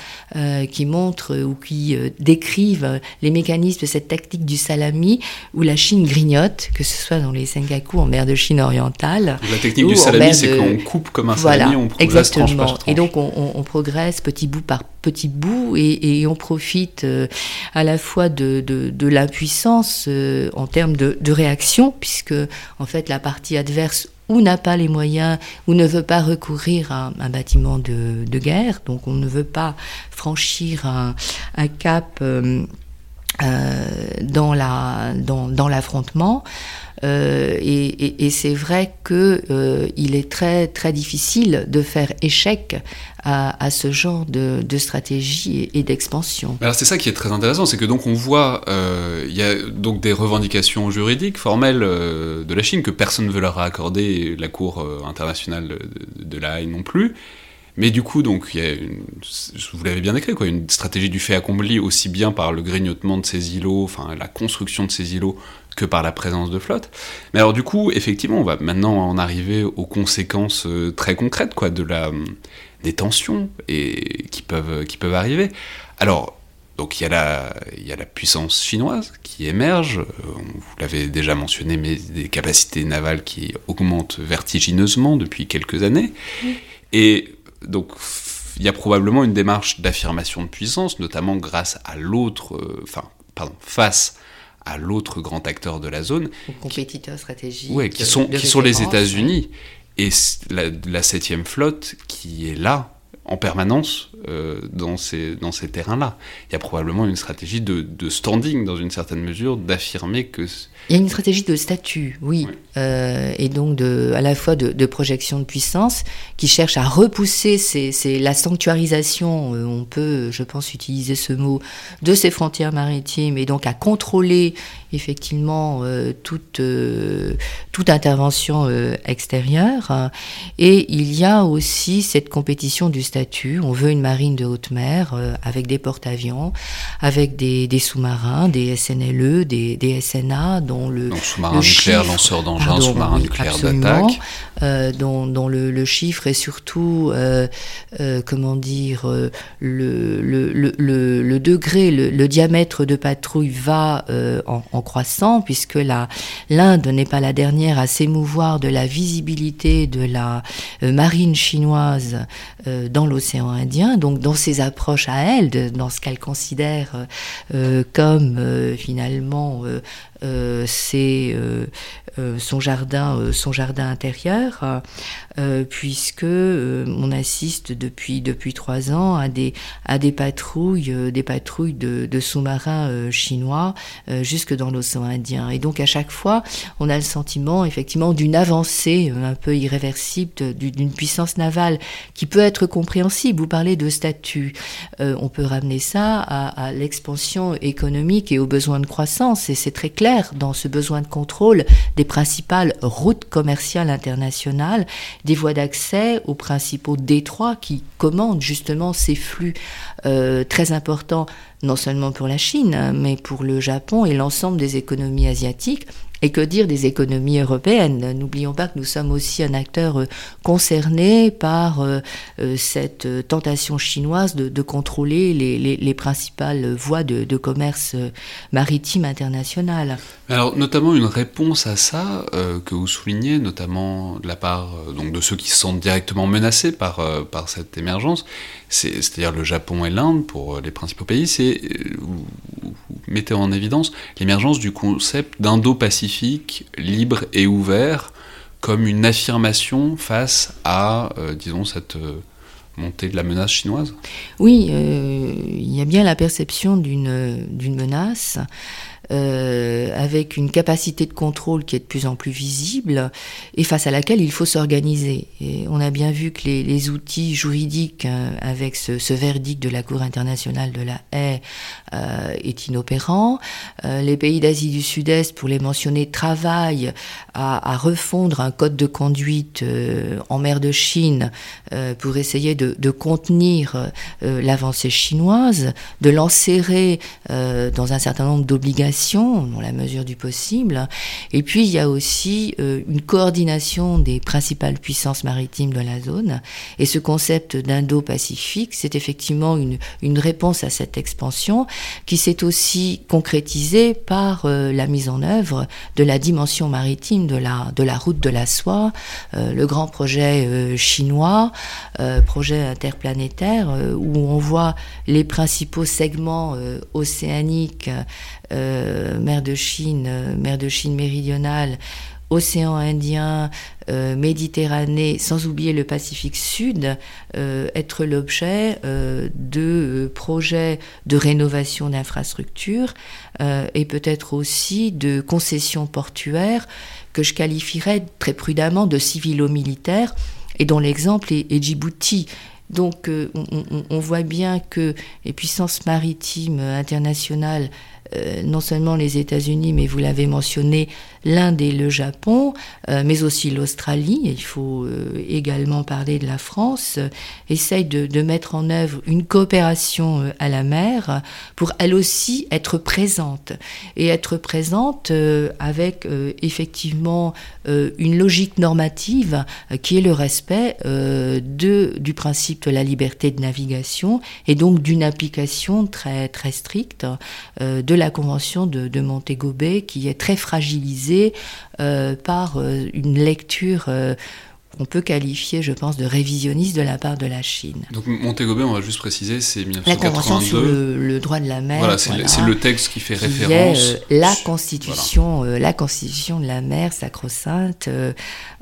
[SPEAKER 3] qui montrent ou qui décrivent les mécanismes de cette tactique du salami où la Chine grignote, que ce soit dans les Senkaku en mer de Chine orientale.
[SPEAKER 1] La technique du salami, c'est qu'on coupe comme un salami, on progresse
[SPEAKER 3] exactement.
[SPEAKER 1] Tranche
[SPEAKER 3] Et donc on, progresse petit bout par petit bout et, on profite euh, à la fois de, l'impuissance euh, en termes de, réaction, puisque en fait la partie adverse ou n'a pas les moyens, ou ne veut pas recourir à un bâtiment de, guerre, donc on ne veut pas franchir un, cap euh, dans l'affrontement euh, et, c'est vrai que euh, il est très très difficile de faire échec à, ce genre de, stratégie et, d'expansion.
[SPEAKER 1] Alors c'est ça qui est très intéressant, c'est que donc on voit euh, il y a donc des revendications juridiques formelles euh, de la Chine que personne ne veut leur accorder, la Cour internationale de, de la Haye non plus. Mais du coup, donc, il y a une, vous l'avez bien décrit, quoi, une stratégie du fait accompli aussi bien par le grignotement de ces îlots, enfin la construction de ces îlots, que par la présence de flotte. Mais alors du coup, effectivement, on va maintenant en arriver aux conséquences euh, très concrètes, quoi, de la, des tensions et, qui, peuvent, qui peuvent arriver. Alors, donc il y, a la, il y a la puissance chinoise qui émerge, euh, vous l'avez déjà mentionné, mais des capacités navales qui augmentent vertigineusement depuis quelques années. Et donc il y a probablement une démarche d'affirmation de puissance, notamment grâce à l'autre, euh, enfin, pardon, face à l'autre grand acteur de la zone.
[SPEAKER 3] compétiteur stratégique.
[SPEAKER 1] Ouais, qui sont, qui sont les États-Unis. Et la, la septième flotte qui est là en permanence euh, dans ces, dans ces terrains-là. Il y a probablement une stratégie de, de standing, dans une certaine mesure, d'affirmer que...
[SPEAKER 3] Il y a une stratégie de statut, oui, euh, et donc de, à la fois de, de, projection de puissance, qui cherche à repousser c'est la sanctuarisation, euh, on peut, je pense, utiliser ce mot, de ces frontières maritimes, et donc à contrôler effectivement euh, toute, toute intervention extérieure. Et il y a aussi cette compétition du statut. On veut une marine de haute mer avec des porte-avions, avec des, des sous-marins, des SNLE, des, des, SNA, dont le.
[SPEAKER 1] sous-marin nucléaire, lanceur d'engins, sous-marin nucléaire d'attaque.
[SPEAKER 3] Dont, dont le, chiffre est surtout, comment dire, le, le, le, degré, le, diamètre de patrouille va en, croissant, puisque l'Inde n'est pas la dernière à s'émouvoir de la visibilité de la euh, marine chinoise euh, dans l'océan Indien, donc dans ses approches à elle, dans ce qu'elle considère euh, comme finalement c'est son jardin, son jardin intérieur, puisque on assiste depuis depuis trois ans à des à des patrouilles, des patrouilles de, sous-marins chinois jusque dans l'océan Indien. Et donc à chaque fois, on a le sentiment effectivement d'une avancée un peu irréversible d'une puissance navale qui peut être compréhensible. Vous parlez de statut. Euh, on peut ramener ça à l'expansion économique et aux besoins de croissance. Et c'est très clair dans ce besoin de contrôle des principales routes commerciales internationales, des voies d'accès aux principaux détroits qui commandent justement ces flux euh, très importants non seulement pour la Chine, mais pour le Japon et l'ensemble des économies asiatiques. Et que dire des économies européennes? N'oublions pas que nous sommes aussi un acteur euh, concerné par euh, euh, cette tentation chinoise de, contrôler les, principales voies de, commerce maritime international.
[SPEAKER 1] Alors, notamment une réponse à ça que vous soulignez, notamment de la part de ceux qui se sentent directement menacés par, par cette émergence, c'est-à-dire le Japon et l'Inde pour les principaux pays, c'est vous, mettez en évidence l'émergence du concept d'Indo-Pacifique libre et ouvert comme une affirmation face à, euh, disons, cette euh, montée de la menace chinoise
[SPEAKER 3] Oui, euh, il y a bien la perception d'une menace. Euh, avec une capacité de contrôle qui est de plus en plus visible et face à laquelle il faut s'organiser. Et on a bien vu que les, outils juridiques, euh, avec ce, ce, verdict de la Cour internationale de la haie, euh, est inopérant. Euh, les pays d'Asie du Sud-Est, pour les mentionner, travaillent à, à, refondre un code de conduite en mer de Chine pour essayer de, de contenir l'avancée chinoise, de l'enserrer dans un certain nombre d'obligations dans la mesure du possible. Et puis il y a aussi euh, une coordination des principales puissances maritimes de la zone. Et ce concept d'Indo-Pacifique, c'est effectivement une, réponse à cette expansion qui s'est aussi concrétisée par euh, la mise en œuvre de la dimension maritime de la, route de la soie, euh, le grand projet chinois, projet interplanétaire, où on voit les principaux segments océaniques mer de Chine, euh, mer de Chine méridionale, océan Indien, euh, Méditerranée, sans oublier le Pacifique Sud, être l'objet de projets de rénovation d'infrastructures et peut-être aussi de concessions portuaires que je qualifierais très prudemment de civilo-militaires et dont l'exemple est, Djibouti. Donc on, on, on, voit bien que les puissances maritimes internationales non seulement les États-Unis, mais vous l'avez mentionné, l'Inde et le Japon, mais aussi l'Australie, il faut également parler de la France, essayent de, de, mettre en œuvre une coopération à la mer pour elle aussi être présente. Et être présente avec effectivement une logique normative qui est le respect du principe de la liberté de navigation et donc d'une application très, très stricte euh, de la Convention de, de Montego Bay qui est très fragilisée euh, par euh, une lecture on peut qualifier, je pense, de révisionniste de la part de la Chine.
[SPEAKER 1] Donc Montego on va juste préciser, c'est 1982.
[SPEAKER 3] La Convention sur le, droit de la mer.
[SPEAKER 1] Voilà, c'est le, texte qui fait référence.
[SPEAKER 3] Est, euh, la constitution, euh, la constitution de la mer sacro-sainte,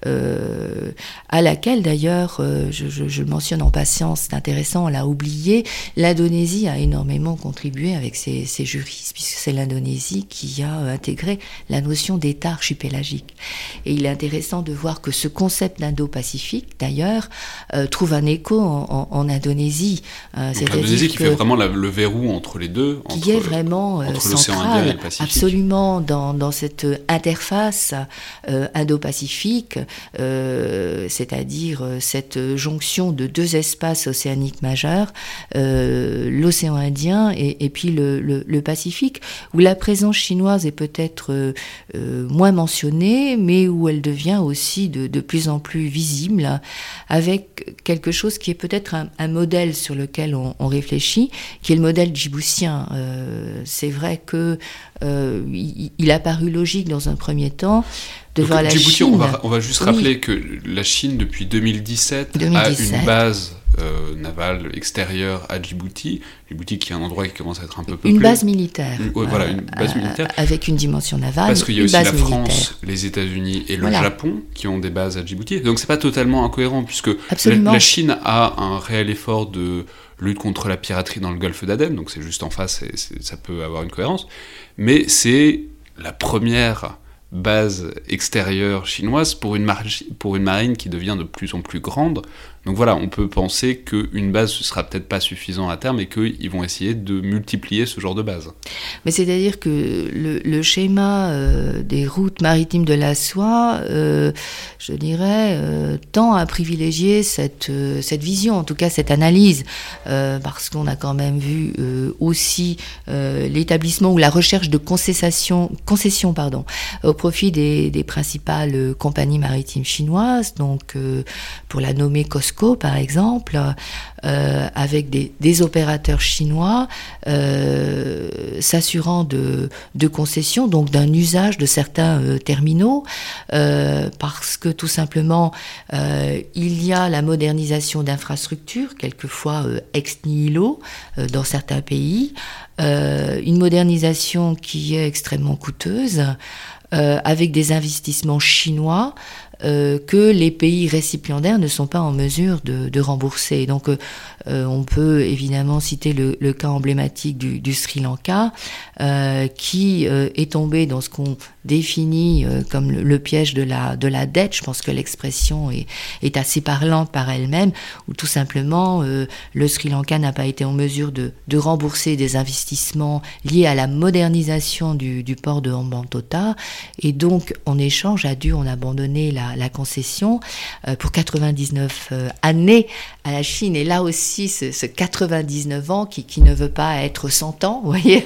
[SPEAKER 3] euh, à laquelle d'ailleurs, je, le mentionne en patience, c'est intéressant, on l'a oublié, l'Indonésie a énormément contribué avec ses, ses juristes, puisque c'est l'Indonésie qui a intégré la notion d'État archipélagique. Et il est intéressant de voir que ce concept d'indo pacifique d'ailleurs, euh, trouve un écho en, Indonésie.
[SPEAKER 1] Euh, L'Indonésie qui fait vraiment le verrou entre les deux.
[SPEAKER 3] Qui est vraiment euh, central, absolument, dans, dans, cette interface indo-pacifique, c'est-à-dire cette jonction de deux espaces océaniques majeurs, l'océan Indien et, et puis le, le, Pacifique, où la présence chinoise est peut-être moins mentionnée, mais où elle devient aussi de, de plus en plus visible, avec quelque chose qui est peut-être un, modèle sur lequel on, réfléchit, qui est le modèle djiboutien. Euh, c'est vrai que euh, il, a paru logique dans un premier temps de voir la Chine.
[SPEAKER 1] On va, on va juste rappeler que la Chine depuis 2017, 2017. a une base euh, navale extérieure à Djibouti. Djibouti qui est un endroit qui commence à être un peu peuplé.
[SPEAKER 3] Une base militaire.
[SPEAKER 1] voilà, une base euh, militaire.
[SPEAKER 3] Avec une dimension navale.
[SPEAKER 1] Parce qu'il y a aussi la France, les États-Unis et le Japon qui ont des bases à Djibouti. Donc c'est pas totalement incohérent puisque la, Chine a un réel effort de lutte contre la piraterie dans le golfe d'Aden, donc c'est juste en face et ça peut avoir une cohérence. Mais c'est la première base extérieure chinoise pour une, pour une marine qui devient de plus en plus grande. Donc voilà, on peut penser qu'une base ne sera peut-être pas suffisant à terme et qu'ils vont essayer de multiplier ce genre de base.
[SPEAKER 3] Mais c'est-à-dire que le, schéma euh, des routes maritimes de la soie, euh, je dirais, euh, tend à privilégier cette, cette vision, en tout cas cette analyse, parce qu'on a quand même vu aussi l'établissement ou la recherche de concession, concession pardon, au profit des, des principales compagnies maritimes chinoises, donc pour la nommer Par exemple, euh, avec des, opérateurs chinois euh, s'assurant de, concessions, donc d'un usage de certains euh, terminaux, parce que tout simplement, il y a la modernisation d'infrastructures, quelquefois ex nihilo, dans certains pays, une modernisation qui est extrêmement coûteuse. avec des investissements chinois euh, que les pays récipiendaires ne sont pas en mesure de, rembourser. Donc, euh, euh, on peut évidemment citer le, cas emblématique du, Sri Lanka, qui est tombé dans ce qu'on définit comme le, piège de la, de la dette. Je pense que l'expression est, assez parlante par elle-même, où tout simplement le Sri Lanka n'a pas été en mesure de, de, rembourser des investissements liés à la modernisation du, du port de Hambantota, et donc en échange a dû en abandonner la la, concession euh, pour 99 euh, années à la Chine. Et là aussi, ce, 99 ans qui, qui, ne veut pas être 100 ans, vous voyez.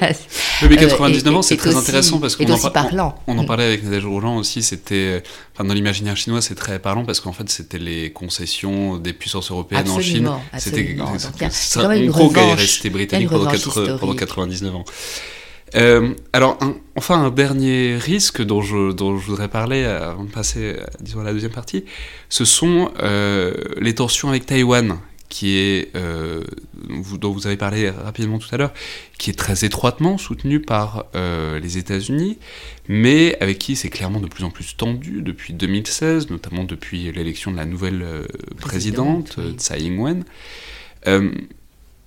[SPEAKER 1] mais 99 euh, ans, c'est très intéressant parce
[SPEAKER 3] qu'on en,
[SPEAKER 1] on, en parlait avec Nadège Roland aussi. C'était, enfin, dans l'imaginaire chinois, c'est très parlant parce qu'en fait, c'était les concessions des puissances européennes en Chine. C'était
[SPEAKER 3] un gros qui
[SPEAKER 1] est resté britannique pendant, pendant 99 ans. Euh, alors, enfin, un dernier risque dont je, dont je voudrais parler avant de passer, disons, à la deuxième partie, ce sont euh, les tensions avec Taïwan, qui est, euh, dont vous avez parlé rapidement tout à l'heure, qui est très étroitement soutenu par les États-Unis, mais avec qui c'est clairement de plus en plus tendu depuis 2016, notamment depuis l'élection de la nouvelle présidente, Tsai Ing-wen.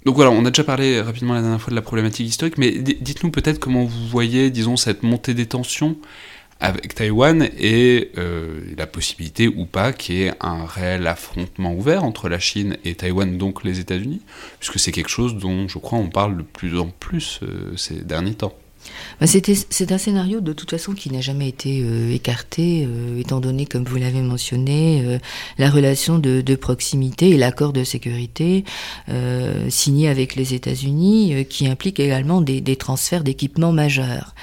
[SPEAKER 1] Donc voilà, on a déjà parlé rapidement la dernière fois de la problématique historique, mais dites-nous peut-être comment vous voyez, disons, cette montée des tensions avec Taïwan et euh, la possibilité ou pas qu'il y ait un réel affrontement ouvert entre la Chine et Taïwan, donc les États-Unis, puisque c'est quelque chose dont je crois on parle de plus en plus euh, ces derniers temps.
[SPEAKER 3] Bah, c'est un scénario de toute façon qui n'a jamais été euh, écarté, euh, étant donné, comme vous l'avez mentionné, euh, la relation de, proximité et l'accord de sécurité signé avec les États-Unis, qui implique également des, des transferts d'équipements majeurs.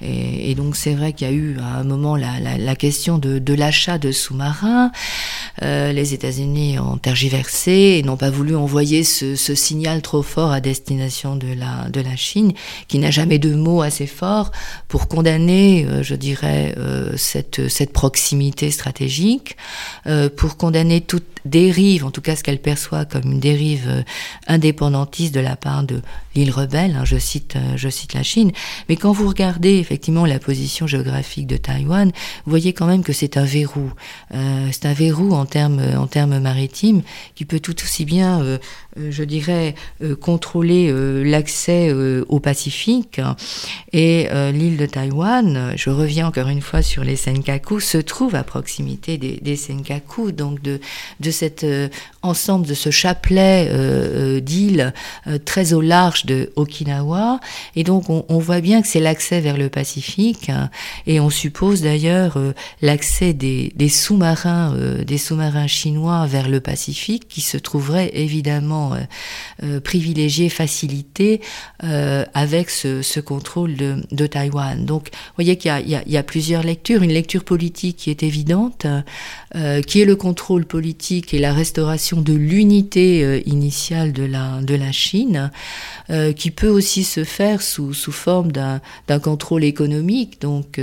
[SPEAKER 3] Et, donc c'est vrai qu'il y a eu à un moment la, la, la question de, de l'achat de sous-marins. Euh, les États-Unis ont tergiversé et n'ont pas voulu envoyer ce, signal trop fort à destination de la, Chine, qui n'a jamais de mots assez forts pour condamner, euh, je dirais, euh, cette, proximité stratégique, pour condamner toute dérive, en tout cas ce qu'elle perçoit comme une dérive indépendantiste de la part de l'île rebelle, hein, je, cite, je cite la Chine, mais quand vous regardez effectivement la position géographique de Taïwan, vous voyez quand même que c'est un verrou. C'est un verrou en termes, en termes maritimes qui peut tout aussi bien euh, euh, je dirais, euh, contrôler euh, l'accès au Pacifique. Et l'île de Taïwan, je reviens encore une fois sur les Senkaku, se trouve à proximité des, Senkaku, donc de, de cet ensemble, de ce chapelet d'îles très au large de Okinawa. Et donc on, voit bien que c'est l'accès vers le Pacifique. et on suppose d'ailleurs l'accès des, des sous-marins, des sous-marins chinois vers le Pacifique, qui se trouverait évidemment euh, euh, facilité euh, avec ce, contrôle de, Taïwan. Donc, vous voyez qu'il y, a plusieurs lectures. Une lecture politique qui est évidente, qui est le contrôle politique et la restauration de l'unité initiale de la, de la Chine, qui peut aussi se faire sous, sous forme d'un contrôle économique, donc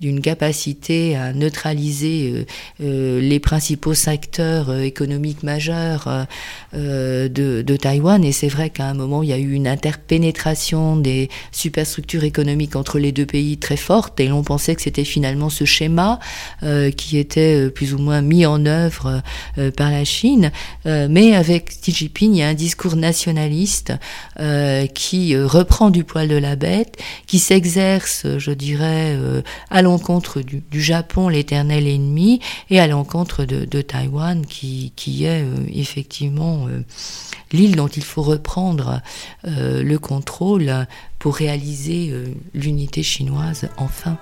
[SPEAKER 3] d'une capacité à neutraliser les principaux secteurs économiques majeurs de de, Taïwan. Et c'est vrai qu'à un moment, il y a eu une interpénétration des superstructures économiques entre les deux pays très forte. Et l'on pensait que c'était finalement ce schéma euh, qui était euh, plus ou moins mis en œuvre euh, par la Chine. mais avec Xi Jinping, il y a un discours nationaliste qui reprend du poil de la bête, qui s'exerce, je dirais, à l'encontre du, Japon, l'éternel ennemi, et à l'encontre de, de, Taïwan, qui, qui est effectivement l'île dont il faut reprendre euh, le contrôle pour réaliser euh, l'unité chinoise enfin.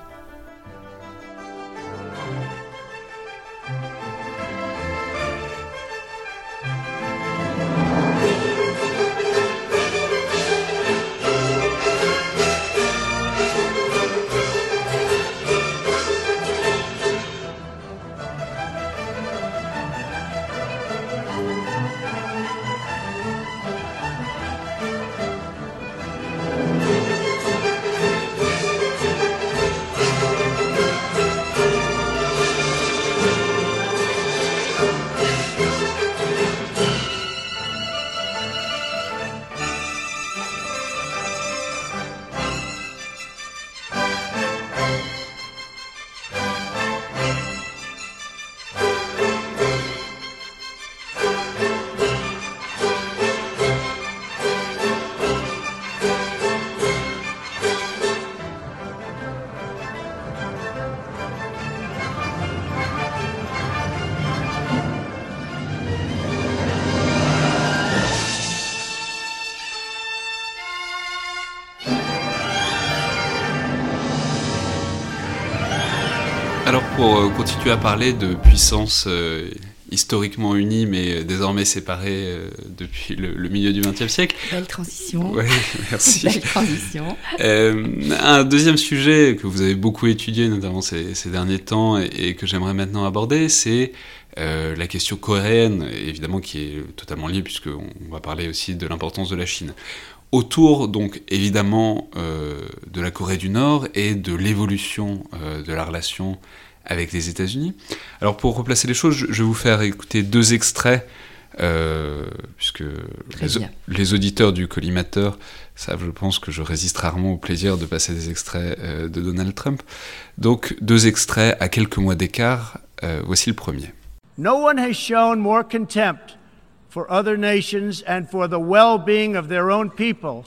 [SPEAKER 1] Euh, continuer à parler de puissance euh, historiquement unie mais désormais séparée euh, depuis le, milieu du XXe siècle.
[SPEAKER 3] Belle transition.
[SPEAKER 1] Oui, merci.
[SPEAKER 3] Belle transition.
[SPEAKER 1] un deuxième sujet que vous avez beaucoup étudié, notamment ces, derniers temps, et, que j'aimerais maintenant aborder, c'est la question coréenne, évidemment qui est totalement liée puisqu'on va parler aussi de l'importance de la Chine autour donc évidemment de la Corée du Nord et de l'évolution de la relation avec les États-Unis. Alors pour replacer les choses, je vais vous faire écouter deux extraits, euh, puisque les, auditeurs du collimateur savent, je pense, que je résiste rarement au plaisir de passer des extraits euh, de Donald Trump. Donc deux extraits à quelques mois d'écart. Euh, voici le premier.
[SPEAKER 4] No one has shown more contempt for other nations and for the well-being of their own people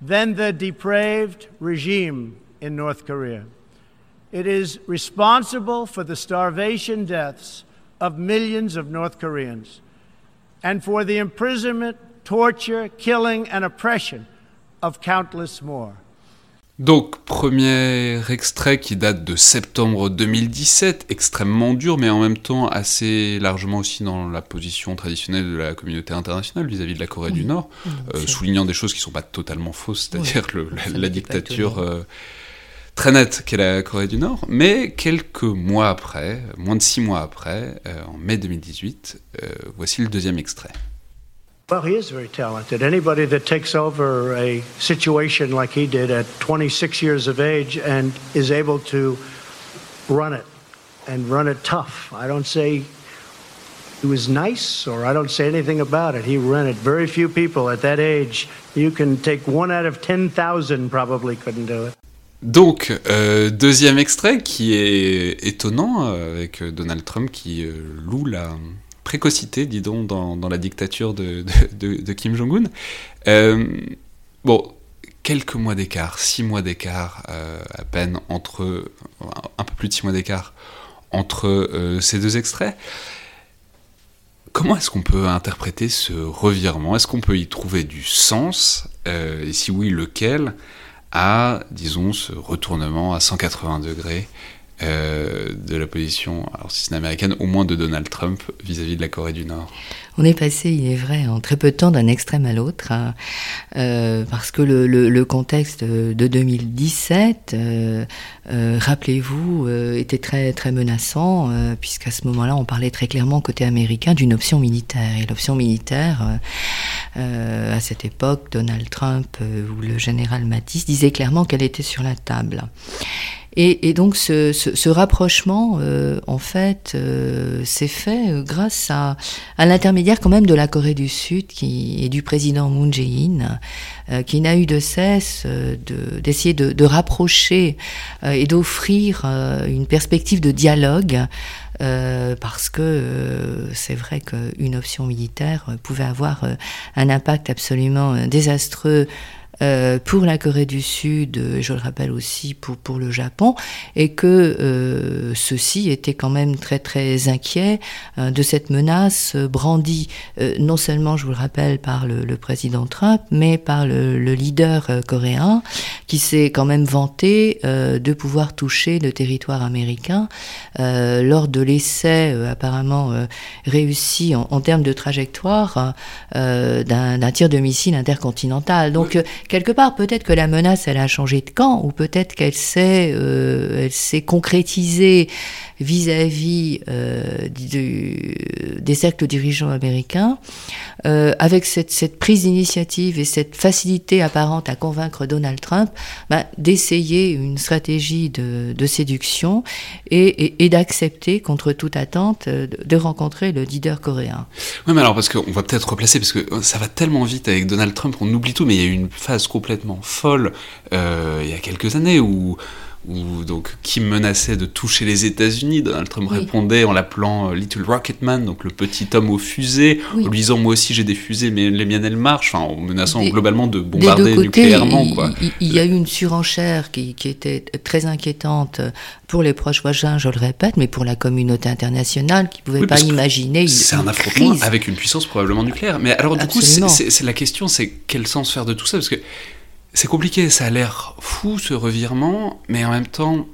[SPEAKER 4] than the depraved regime in North Korea. It is responsible for the starvation deaths of millions of North Koreans and for the imprisonment, torture, killing, and oppression of countless more.
[SPEAKER 1] Donc, premier extrait qui date de septembre 2017, extrêmement dur, mais en même temps assez largement aussi dans la position traditionnelle de la communauté internationale vis-à-vis de la Corée du Nord, euh, soulignant des choses qui ne sont pas totalement fausses, c'est-à-dire la, dictature euh, très qu'est la Corée du Nord. Mais quelques mois après, moins de six mois après, euh, en mai 2018, euh, voici le deuxième extrait.
[SPEAKER 4] Well, he is very talented. Anybody that takes over a situation like he did at 26 years of age and is able to run it and run it tough. I don't say he was nice or I don't say anything about it. He ran it. Very few people at that age, you can take one out of 10,000 probably couldn't do it.
[SPEAKER 1] Donc, euh, deuxième extrait qui est étonnant euh, avec Donald Trump qui euh, loue la, précocité, dis donc, dans, la dictature de, Kim Jong-un. Euh, bon, quelques mois d'écart, six mois d'écart euh, à peine entre, un peu plus de six mois d'écart entre euh, ces deux extraits. Comment est-ce qu'on peut interpréter ce revirement? Est-ce qu'on peut y trouver du sens? Et si oui, lequel? À, disons, ce retournement à 180 degrés euh, de la position, alors si c'est américaine, au moins de Donald Trump vis-à-vis de la Corée du Nord
[SPEAKER 3] On est passé, il est vrai, en très peu de temps d'un extrême à l'autre, hein. euh, parce que le, contexte de 2017, euh, rappelez-vous, était très, très menaçant, puisqu'à ce moment-là, on parlait très clairement côté américain d'une option militaire. Et l'option militaire, à cette époque, Donald Trump ou le général Mattis disaient clairement qu'elle était sur la table. Et, donc ce, rapprochement, euh, en fait, euh, s'est fait euh, grâce à, l'intermédiaire quand même de la Corée du Sud qui, et du président Moon Jae-in, qui n'a eu de cesse d'essayer de, de, rapprocher et d'offrir une perspective de dialogue. Parce que c'est vrai qu'une option militaire pouvait avoir un impact absolument désastreux euh, pour la Corée du Sud, euh, je le rappelle aussi pour, pour le Japon, et que euh, ceux-ci étaient quand même très très inquiets euh, de cette menace brandie non seulement, je vous le rappelle, par le, le président Trump, mais par le, le leader coréen qui s'est quand même vanté de pouvoir toucher le territoire américain lors de l'essai apparemment réussi en, en, termes de trajectoire d'un tir de missile intercontinental. Donc quelque part, peut-être que la menace, elle a changé de camp, ou peut-être qu'elle s'est, euh, elle s'est concrétisée vis-à-vis euh, des cercles dirigeants américains, euh, avec cette, prise d'initiative et cette facilité apparente à convaincre Donald Trump ben, d'essayer une stratégie de, séduction et, d'accepter, contre toute attente, de, de, rencontrer le leader coréen.
[SPEAKER 1] Oui, mais alors, parce qu'on va peut-être replacer, parce que ça va tellement vite avec Donald Trump, on oublie tout, mais il y a eu une phase complètement folle euh, il y a quelques années où où donc qui menaçait de toucher les États-Unis. Donald Trump répondait en l'appelant euh, Little Rocketman, donc le petit homme aux fusées, en lui disant moi aussi j'ai des fusées, mais les miennes elles marchent, enfin, en menaçant globalement de bombarder nucléairement.
[SPEAKER 3] Il,
[SPEAKER 1] quoi.
[SPEAKER 3] Il, y a eu une surenchère qui, qui, était très inquiétante pour les proches voisins, je le répète, mais pour la communauté internationale qui ne pouvait pas imaginer.
[SPEAKER 1] C'est un affrontement avec une puissance probablement nucléaire. Mais alors du coup, c'est la question, c'est quel sens faire de tout ça? Parce que c'est compliqué, ça a l'air fou ce revirement, mais en même temps,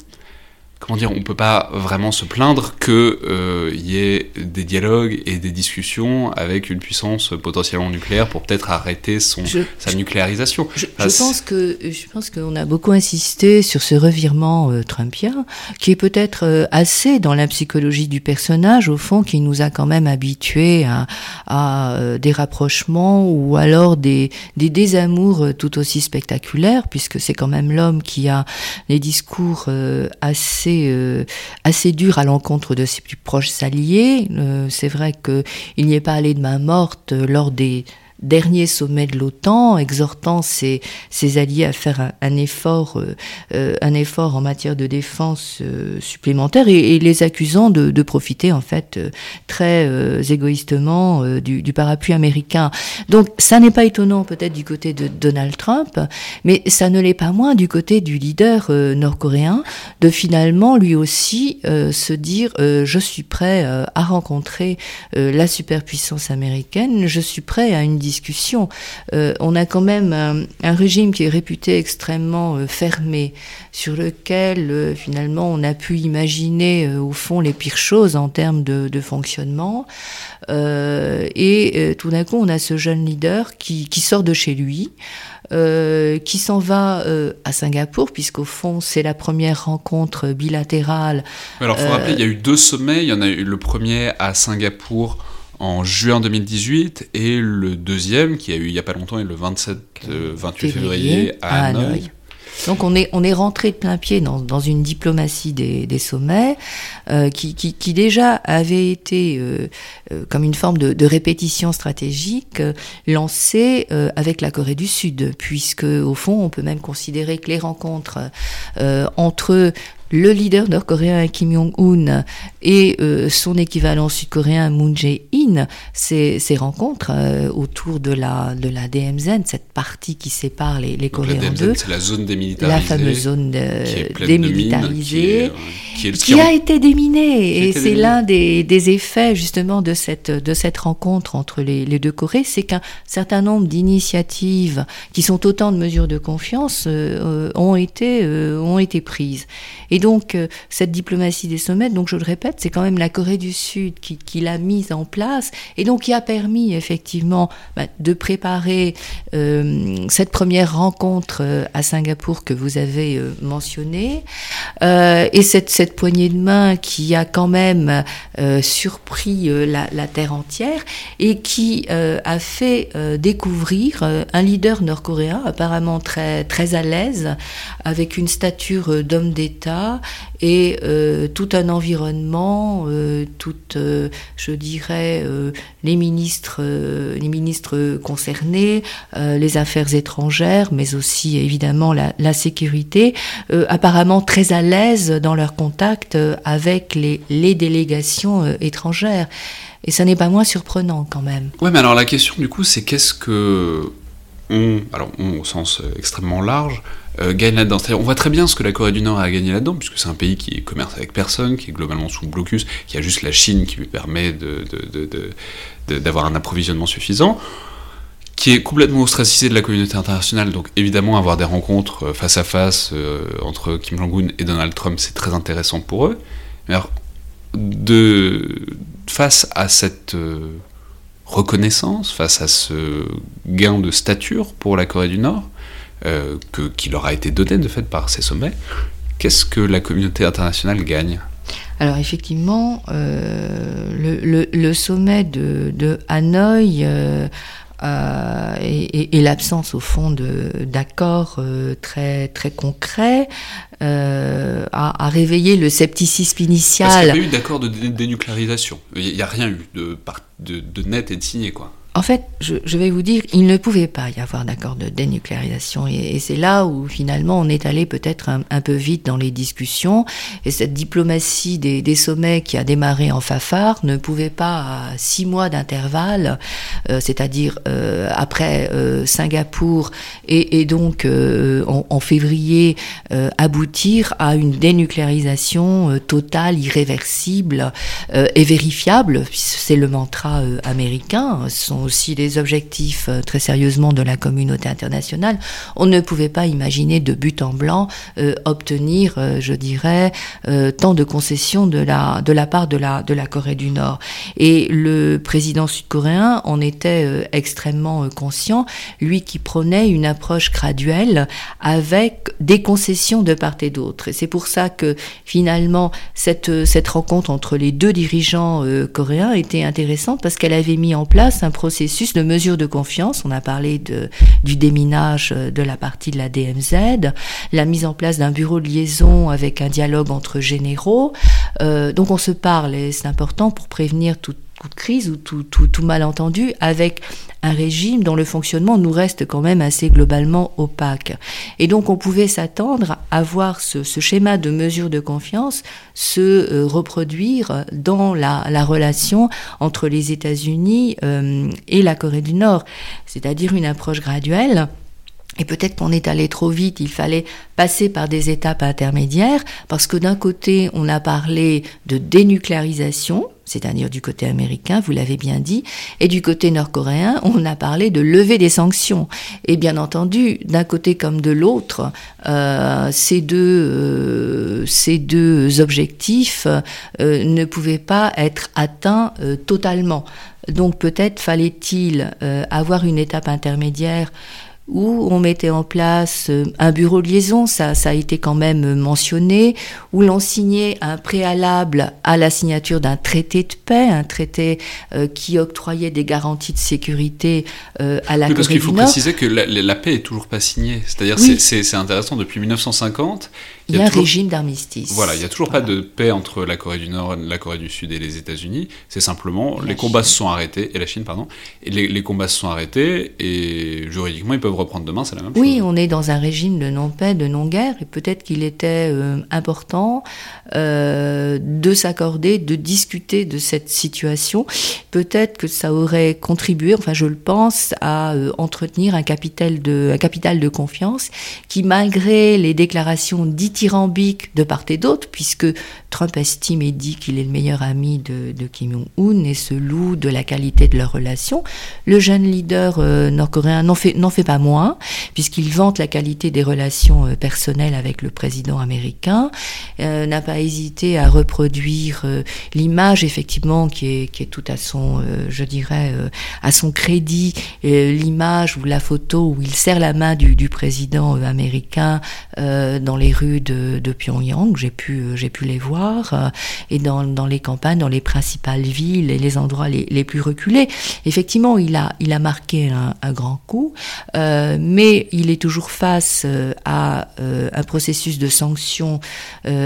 [SPEAKER 1] comment dire, on peut pas vraiment se plaindre qu'il euh, y ait des dialogues et des discussions avec une puissance potentiellement nucléaire pour peut-être arrêter son, sa nucléarisation.
[SPEAKER 3] Je, pense que je pense qu'on a beaucoup insisté sur ce revirement euh, trumpien, qui est peut-être euh, assez dans la psychologie du personnage, au fond, qui nous a quand même habitués à, à des rapprochements ou alors des, des désamours tout aussi spectaculaires, puisque c'est quand même l'homme qui a des discours assez assez, euh, assez dur à l'encontre de ses plus proches alliés. Euh, c'est vrai qu'il n'y est pas allé de main morte lors des dernier sommet de l'OTAN, exhortant ses, alliés à faire un, effort, euh, euh, un effort en matière de défense euh, supplémentaire et, les accusant de, profiter en fait très égoïstement du, parapluie américain. Donc ça n'est pas étonnant peut-être du côté de Donald Trump, mais ça ne l'est pas moins du côté du leader nord-coréen de finalement lui aussi se dire je suis prêt à rencontrer la superpuissance américaine, je suis prêt à une discussion. on a quand même un, régime qui est réputé extrêmement fermé, sur lequel finalement on a pu imaginer au fond les pires choses en termes de, de fonctionnement. et tout d'un coup, on a ce jeune leader qui, qui sort de chez lui. Euh, qui s'en va euh, à Singapour, puisqu'au fond, c'est la première rencontre bilatérale.
[SPEAKER 1] Alors, il faut rappeler, il y a eu deux sommets. Il y en a eu le premier à Singapour en juin 2018 et le deuxième qui a eu il n'y a pas longtemps, le 27, 28 février, à, Hanoï.
[SPEAKER 3] Donc on est, on est rentré de plein pied dans, dans une diplomatie des, des sommets euh, qui, qui, qui, déjà avait été euh, euh, comme une forme de, de répétition stratégique euh, lancée euh, avec la Corée du Sud, puisque au fond on peut même considérer que les rencontres entre le leader nord-coréen Kim Jong-un et euh, son équivalent sud-coréen Moon Jae-in, ces, ces, rencontres euh, autour de la, de la DMZ, cette partie qui sépare les, les Coréens.
[SPEAKER 1] C'est la zone démilitarisée.
[SPEAKER 3] La fameuse zone de, démilitarisée.
[SPEAKER 1] qui,
[SPEAKER 3] qui, a été déminée. Et c'est l'un des, des, effets justement de cette, de cette rencontre entre les, les deux Corées, c'est qu'un certain nombre d'initiatives qui sont autant de mesures de confiance euh, ont, été, ont été prises. Et donc, euh, cette diplomatie des sommets, donc je le répète, c'est quand même la Corée du Sud qui, l'a mise en place et donc qui a permis effectivement bah, de préparer euh, cette première rencontre euh, à Singapour que vous avez mentionnée. Et cette, cette poignée de main qui a quand même surpris la, la, terre entière et qui a fait découvrir un leader nord-coréen apparemment très, très à l'aise avec une stature d'homme d'État et euh, tout un environnement, euh, toutes, euh, je dirais, les ministres, les ministres concernés, les affaires étrangères, mais aussi évidemment la, sécurité, apparemment très à l'aise dans leur contact avec les, délégations étrangères. Et ça n'est pas moins surprenant quand même.
[SPEAKER 1] Ouais, mais alors la question du coup, c'est qu'est-ce que on, alors on au sens extrêmement large, euh, gagne là-dedans. On voit très bien ce que la Corée du Nord a gagné là-dedans, puisque c'est un pays qui commerce avec personne, qui est globalement sous blocus, qui a juste la Chine qui lui permet d'avoir un approvisionnement suffisant, qui est complètement ostracisé de la communauté internationale. Donc évidemment, avoir des rencontres euh, face à face euh, entre Kim Jong-un et Donald Trump, c'est très intéressant pour eux. Mais alors, face à cette reconnaissance, face à ce gain de stature pour la Corée du Nord, euh, que, qui leur a été donné de fait par ces sommets, qu'est-ce que la communauté internationale gagne?
[SPEAKER 3] Alors effectivement, euh, le, sommet de, de Hanoï euh, euh, et, l'absence au fond d'accords euh, très très concrets euh, a, réveillé le scepticisme initial.
[SPEAKER 1] Qu'il n'y a pas eu d'accord de dénucléarisation. Il n'y a rien eu de, de net et de signé quoi.
[SPEAKER 3] En fait, je, vais vous dire, il ne pouvait pas y avoir d'accord de dénucléarisation. Et, c'est là où finalement on est allé peut-être un, peu vite dans les discussions. Et cette diplomatie des, sommets qui a démarré en Fafard ne pouvait pas, à six mois d'intervalle, euh, c'est-à-dire euh, après euh, Singapour et, donc en, février, aboutir à une dénucléarisation totale, irréversible et vérifiable. C'est le mantra américain. Aussi les objectifs euh, très sérieusement de la communauté internationale, on ne pouvait pas imaginer de but en blanc euh, obtenir, euh, je dirais, tant de concessions de la, de la part de la, de la Corée du Nord. Et le président sud-coréen en était extrêmement conscient, lui qui prônait une approche graduelle avec des concessions de part et d'autre. Et c'est pour ça que finalement cette, cette rencontre entre les deux dirigeants coréens était intéressante parce qu'elle avait mis en place un processus processus de mesure de confiance. On a parlé du déminage de la partie de la DMZ, la mise en place d'un bureau de liaison avec un dialogue entre généraux. Euh, donc on se parle et c'est important pour prévenir toute de crise ou tout, tout, malentendu avec un régime dont le fonctionnement nous reste quand même assez globalement opaque. Et donc on pouvait s'attendre à voir ce, schéma de mesure de confiance se euh, reproduire dans la, la, relation entre les États-Unis euh, et la Corée du Nord, c'est-à-dire une approche graduelle. Et peut-être qu'on est allé trop vite, il fallait passer par des étapes intermédiaires, parce que d'un côté, on a parlé de dénucléarisation, c'est-à-dire du côté américain, vous l'avez bien dit, et du côté nord-coréen, on a parlé de lever des sanctions. Et bien entendu, d'un côté comme de l'autre, euh, ces, deux, euh, ces deux objectifs euh, ne pouvaient pas être atteints totalement. Donc peut-être fallait-il avoir une étape intermédiaire où on mettait en place euh, un bureau de liaison, ça, ça a été quand même mentionné, où l'on signait un préalable à la signature d'un traité de paix, un traité euh, qui octroyait des garanties de sécurité euh, à la oui,
[SPEAKER 1] Parce
[SPEAKER 3] qu'il
[SPEAKER 1] faut préciser que la, la, paix est toujours pas signée. C'est-à-dire, oui. c'est intéressant, depuis 1950,
[SPEAKER 3] il y a, un régime d'armistice.
[SPEAKER 1] Voilà, il n'y a toujours
[SPEAKER 3] voilà.
[SPEAKER 1] pas de paix entre la Corée du Nord, la Corée du Sud et les États-Unis. C'est simplement les combats Chine. se sont arrêtés et la Chine, pardon. Et les, les, combats se sont arrêtés et juridiquement ils peuvent reprendre demain. C'est la même
[SPEAKER 3] oui,
[SPEAKER 1] chose.
[SPEAKER 3] Oui, on est dans un régime de non-paix, de non-guerre et peut-être qu'il était euh, important euh, de s'accorder, de discuter de cette situation. Peut-être que ça aurait contribué, enfin je le pense, à euh, entretenir un capital de, un capital de confiance qui, malgré les déclarations dites dithyrambique de part et d'autre, puisque Trump estime et dit qu'il est le meilleur ami de, Kim Jong-un et se loue de la qualité de leur relation. Le jeune leader euh, nord-coréen n'en fait, pas moins, puisqu'il vante la qualité des relations euh, personnelles avec le président américain, euh, n'a pas hésité à reproduire l'image, effectivement, qui est, qui tout à son, je dirais, à son crédit, l'image ou la photo où il serre la main du, du président américain dans les rues de, Pyongyang, j'ai pu, pu les voir, euh, et dans, dans, les campagnes, dans les principales villes et les endroits les, les plus reculés. Effectivement, il a, il a marqué un, un grand coup, euh, mais il est toujours face euh, à un processus de sanctions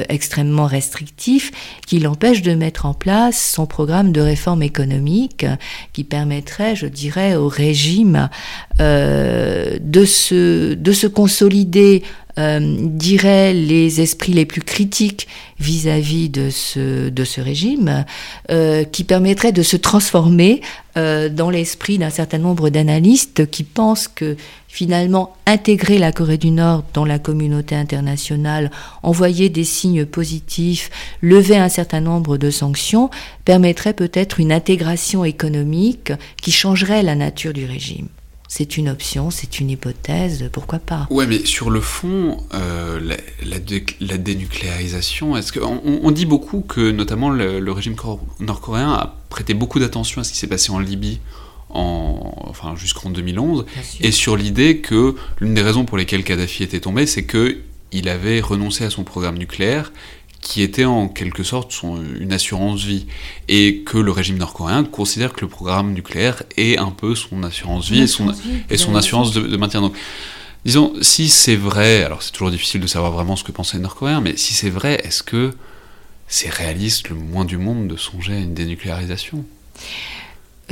[SPEAKER 3] extrêmement restrictif qui l'empêche de mettre en place son programme de réforme économique qui permettrait, je dirais, au régime de, se, de se consolider euh, dirait les esprits les plus critiques vis-à-vis -vis de, ce, de ce régime, euh, qui permettrait de se transformer euh, dans l'esprit d'un certain nombre d'analystes qui pensent que finalement intégrer la Corée du Nord dans la communauté internationale, envoyer des signes positifs, lever un certain nombre de sanctions, permettrait peut-être une intégration économique qui changerait la nature du régime c'est une option, c'est une hypothèse, pourquoi pas.
[SPEAKER 1] Ouais, mais sur le fond, euh, la, la, dé, la, dénucléarisation, est-ce que on, on, dit beaucoup que notamment le, le régime nord-coréen a prêté beaucoup d'attention à ce qui s'est passé en Libye en, enfin, jusqu'en 2011, et sur l'idée que l'une des raisons pour lesquelles Kadhafi était tombé, c'est que il avait renoncé à son programme nucléaire qui était en quelque sorte son, une assurance vie. Et que le régime nord-coréen considère que le programme nucléaire est un peu son assurance vie et son, vie, et son assurance de, de, maintien. Donc, disons, si c'est vrai, alors c'est toujours difficile de savoir vraiment ce que pensent les nord-coréens, mais si c'est vrai, est-ce que c'est réaliste le moins du monde de songer à une dénucléarisation?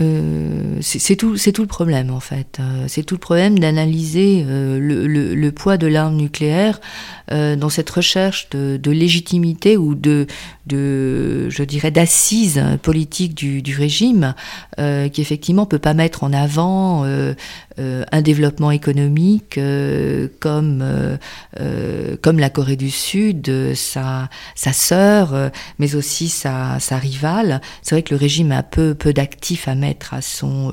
[SPEAKER 3] Euh, c'est tout, tout le problème en fait. Euh, c'est tout le problème d'analyser euh, le, le, poids de l'arme nucléaire dans cette recherche de, légitimité ou de, de je dirais, d'assises politiques du, régime, qui effectivement peut pas mettre en avant un développement économique comme comme la Corée du Sud, sa sa sœur, mais aussi sa, sa rivale. C'est vrai que le régime a peu peu d'actifs à mettre à son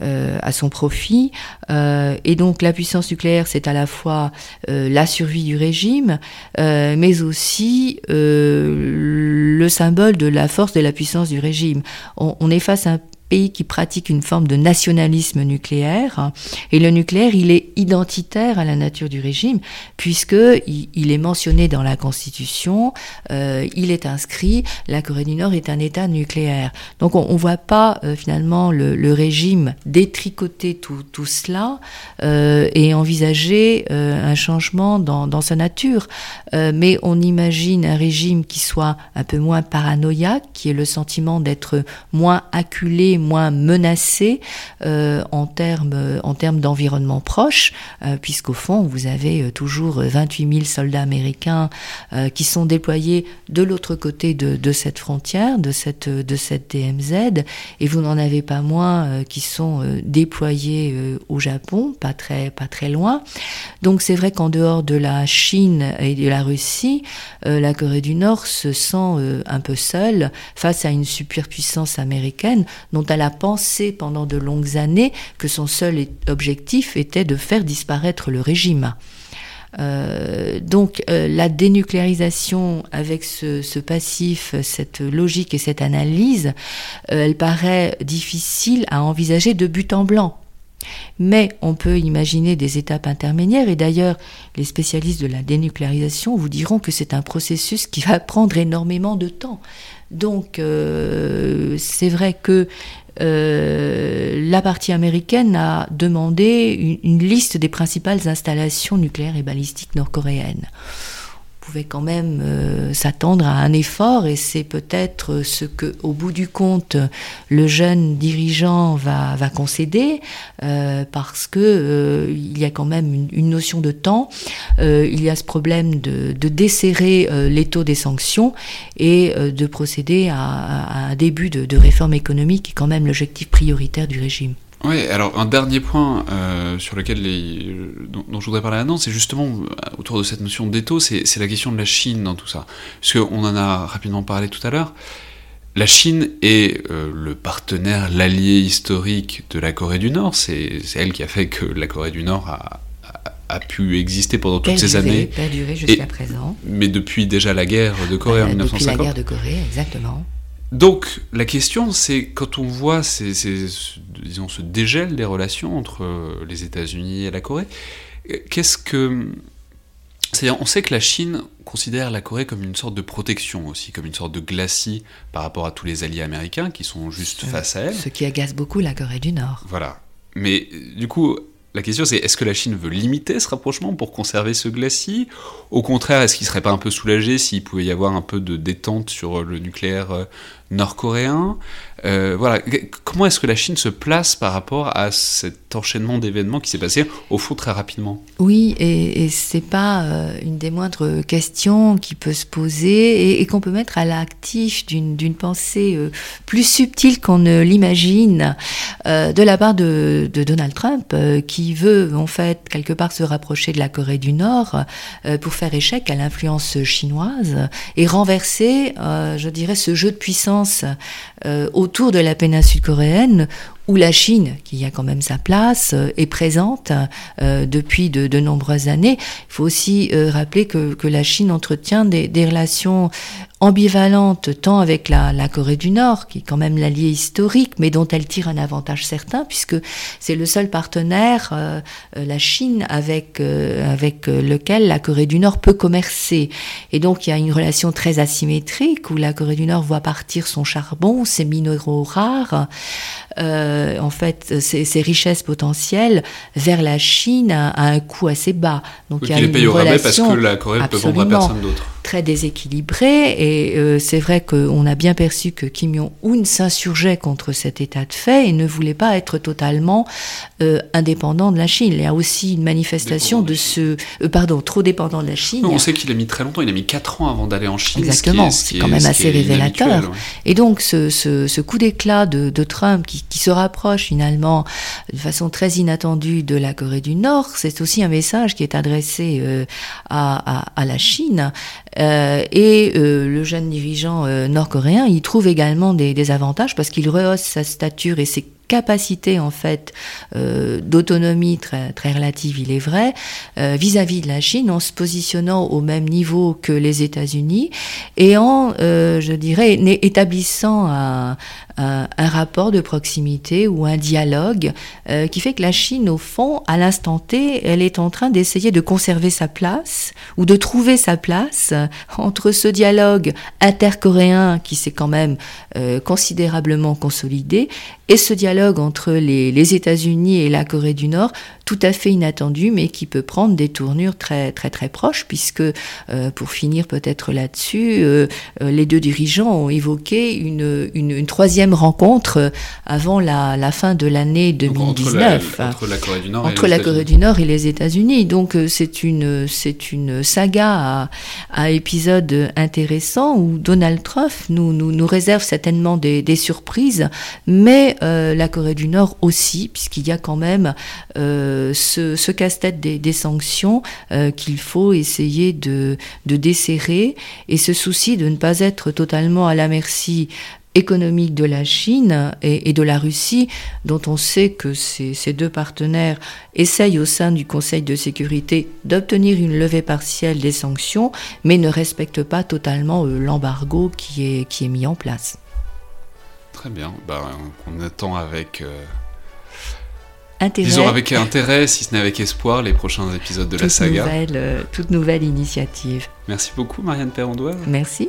[SPEAKER 3] à son profit, et donc la puissance nucléaire, c'est à la fois la survie du régime, euh, mais aussi euh, le symbole de la force de la puissance du régime. On, on un pays qui pratique une forme de nationalisme nucléaire. Et le nucléaire, il est identitaire à la nature du régime, puisque il, il est mentionné dans la Constitution, euh, il est inscrit, la Corée du Nord est un État nucléaire. Donc on ne voit pas euh, finalement le, régime détricoter tout, tout cela euh, et envisager un changement dans, dans, sa nature. mais on imagine un régime qui soit un peu moins paranoïaque, qui ait le sentiment d'être moins acculé, moins menacée en termes en termes d'environnement proche, puisqu'au fond, vous avez toujours 28 000 soldats américains qui sont déployés de l'autre côté de, de, cette frontière, de cette, de cette DMZ, et vous n'en avez pas moins qui sont déployés au Japon, pas très, pas très loin. Donc c'est vrai qu'en dehors de la Chine et de la Russie, euh, la Corée du Nord se sent euh, un peu seule face à une superpuissance américaine dont elle a pensé pendant de longues années que son seul objectif était de faire disparaître le régime. Euh, donc la dénucléarisation avec ce, ce, passif, cette logique et cette analyse, elle paraît difficile à envisager de but en blanc. Mais on peut imaginer des étapes intermédiaires et d'ailleurs les spécialistes de la dénucléarisation vous diront que c'est un processus qui va prendre énormément de temps. Donc euh, c'est vrai que euh, la partie américaine a demandé une liste des principales installations nucléaires et balistiques nord-coréennes pouvait quand même euh, s'attendre à un effort et c'est peut-être ce que, au bout du compte, le jeune dirigeant va, concéder euh, parce que euh, il y a quand même une, notion de temps, il y a ce problème de, de desserrer les taux des sanctions et de procéder à, un début de réforme économique qui est quand même l'objectif prioritaire du régime.
[SPEAKER 1] Oui, alors un dernier point euh, sur lequel les, dont, je voudrais parler maintenant, c'est justement euh, autour de cette notion d'étau, c'est la question de la Chine dans tout ça. Parce qu'on en a rapidement parlé tout à l'heure. La Chine est euh, le partenaire, l'allié historique de la Corée du Nord. C'est elle qui a fait que la Corée du Nord a, a, pu exister pendant toutes ces années.
[SPEAKER 3] Perdurer jusqu'à présent.
[SPEAKER 1] Mais depuis déjà la guerre de Corée en 1950.
[SPEAKER 3] Depuis la guerre de Corée, exactement.
[SPEAKER 1] Donc la question, c'est quand on voit ces, disons, ce dégel des relations entre euh, les États-Unis et la Corée, euh, qu'est-ce que... C'est-à-dire, on sait que la Chine considère la Corée comme une sorte de protection aussi, comme une sorte de glacis par rapport à tous les alliés américains qui sont juste face à elle.
[SPEAKER 3] Ce qui agace beaucoup la Corée du Nord.
[SPEAKER 1] Voilà. Mais du coup, la question c'est est-ce que la Chine veut limiter ce rapprochement pour conserver ce glacis? Au contraire, est-ce qu'il serait pas un peu soulagé s'il pouvait y avoir un peu de détente sur le nucléaire euh, nord-coréen. Euh, voilà, comment est-ce que la Chine se place par rapport à cet enchaînement d'événements qui s'est passé au fond très rapidement?
[SPEAKER 3] Oui, et, et c'est pas euh, une des moindres questions qui peut se poser et, qu'on peut mettre à l'actif d'une pensée euh, plus subtile qu'on ne l'imagine de la part de, de Donald Trump, qui veut en fait quelque part se rapprocher de la Corée du Nord pour faire échec à l'influence chinoise et renverser, je dirais, ce jeu de puissance autour autour de la péninsule coréenne où la Chine, qui a quand même sa place, euh, est présente euh, depuis de, de, nombreuses années. Il faut aussi euh, rappeler que, que, la Chine entretient des, des relations ambivalentes tant avec la, la, Corée du Nord, qui est quand même l'allié historique, mais dont elle tire un avantage certain, puisque c'est le seul partenaire, la Chine, avec, avec lequel la Corée du Nord peut commercer. Et donc il y a une relation très asymétrique, où la Corée du Nord voit partir son charbon, ses minéraux rares. Euh, en fait ces, richesses potentielles vers la Chine à, un coût assez bas.
[SPEAKER 1] Donc il y a une relation parce que la Corée ne peut vendre à personne d'autre
[SPEAKER 3] très déséquilibré et euh, c'est vrai qu'on a bien perçu que Kim Jong-un s'insurgeait contre cet état de fait et ne voulait pas être totalement euh, indépendant de la Chine. Il y a aussi une manifestation de ce... Euh, pardon, trop dépendant de la Chine.
[SPEAKER 1] on sait qu'il a mis très longtemps, il a mis 4 ans avant d'aller en Chine.
[SPEAKER 3] Exactement, c'est quand même assez révélateur. Et donc ce, ce, ce coup d'éclat de, de, Trump qui, qui, se rapproche finalement de façon très inattendue de la Corée du Nord, c'est aussi un message qui est adressé à, à, à, la Chine euh, et euh, le jeune dirigeant euh, nord-coréen, il trouve également des, des avantages parce qu'il rehausse sa stature et ses capacité en fait euh, d'autonomie très, très relative, il est vrai, euh, vis-à-vis de la Chine, en se positionnant au même niveau que les États-Unis et en, euh, je dirais, établissant un, un, un, rapport de proximité ou un dialogue qui fait que la Chine, au fond, à l'instant T, elle est en train d'essayer de conserver sa place ou de trouver sa place entre ce dialogue intercoréen qui s'est quand même considérablement consolidé et ce dialogue entre les, les États-Unis et la Corée du Nord, tout à fait inattendu, mais qui peut prendre des tournures très très très proches, puisque euh, pour finir peut-être là-dessus, euh, euh, les deux dirigeants ont évoqué une, une, une troisième rencontre avant la, la fin de l'année 2019
[SPEAKER 1] entre la, entre la, Corée du Nord,
[SPEAKER 3] entre
[SPEAKER 1] et,
[SPEAKER 3] la Corée du Nord et les États-Unis. Donc c'est une c'est une saga à, à épisodes intéressants où Donald Trump nous, nous, nous réserve certainement des, des surprises, mais euh, la Corée du Nord aussi, puisqu'il y a quand même euh, ce, casse-tête des, sanctions euh, qu'il faut essayer de, de desserrer et ce souci de ne pas être totalement à la merci économique de la Chine et, de la Russie, dont on sait que ces, deux partenaires essayent au sein du Conseil de sécurité d'obtenir une levée partielle des sanctions, mais ne respectent pas totalement l'embargo qui est mis en place.
[SPEAKER 1] Très bien, ben, on attend avec... Euh...
[SPEAKER 3] Intérêt.
[SPEAKER 1] Disons avec intérêt, si ce n'est avec espoir, les prochains épisodes de
[SPEAKER 3] toute
[SPEAKER 1] la saga.
[SPEAKER 3] Nouvelle, euh, toute nouvelle initiative.
[SPEAKER 1] Merci beaucoup, Marianne Perrondois.
[SPEAKER 3] Merci.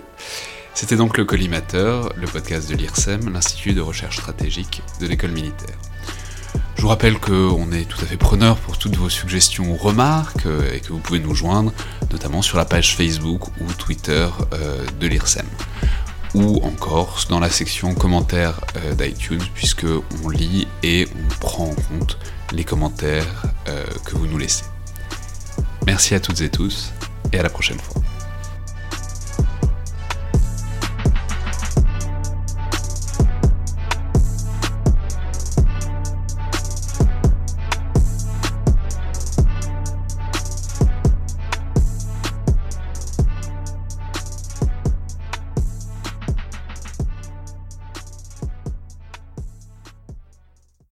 [SPEAKER 1] C'était donc le Collimateur, le podcast de l'IRSEM, l'Institut de recherche stratégique de l'école militaire. Je vous rappelle qu'on est tout à fait preneur pour toutes vos suggestions ou remarques et que vous pouvez nous joindre notamment sur la page Facebook ou Twitter euh, de l'IRSEM ou encore dans la section commentaires euh, d'iTunes puisque on lit et on prend en compte les commentaires euh, que vous nous laissez. Merci à toutes et tous et à la prochaine fois.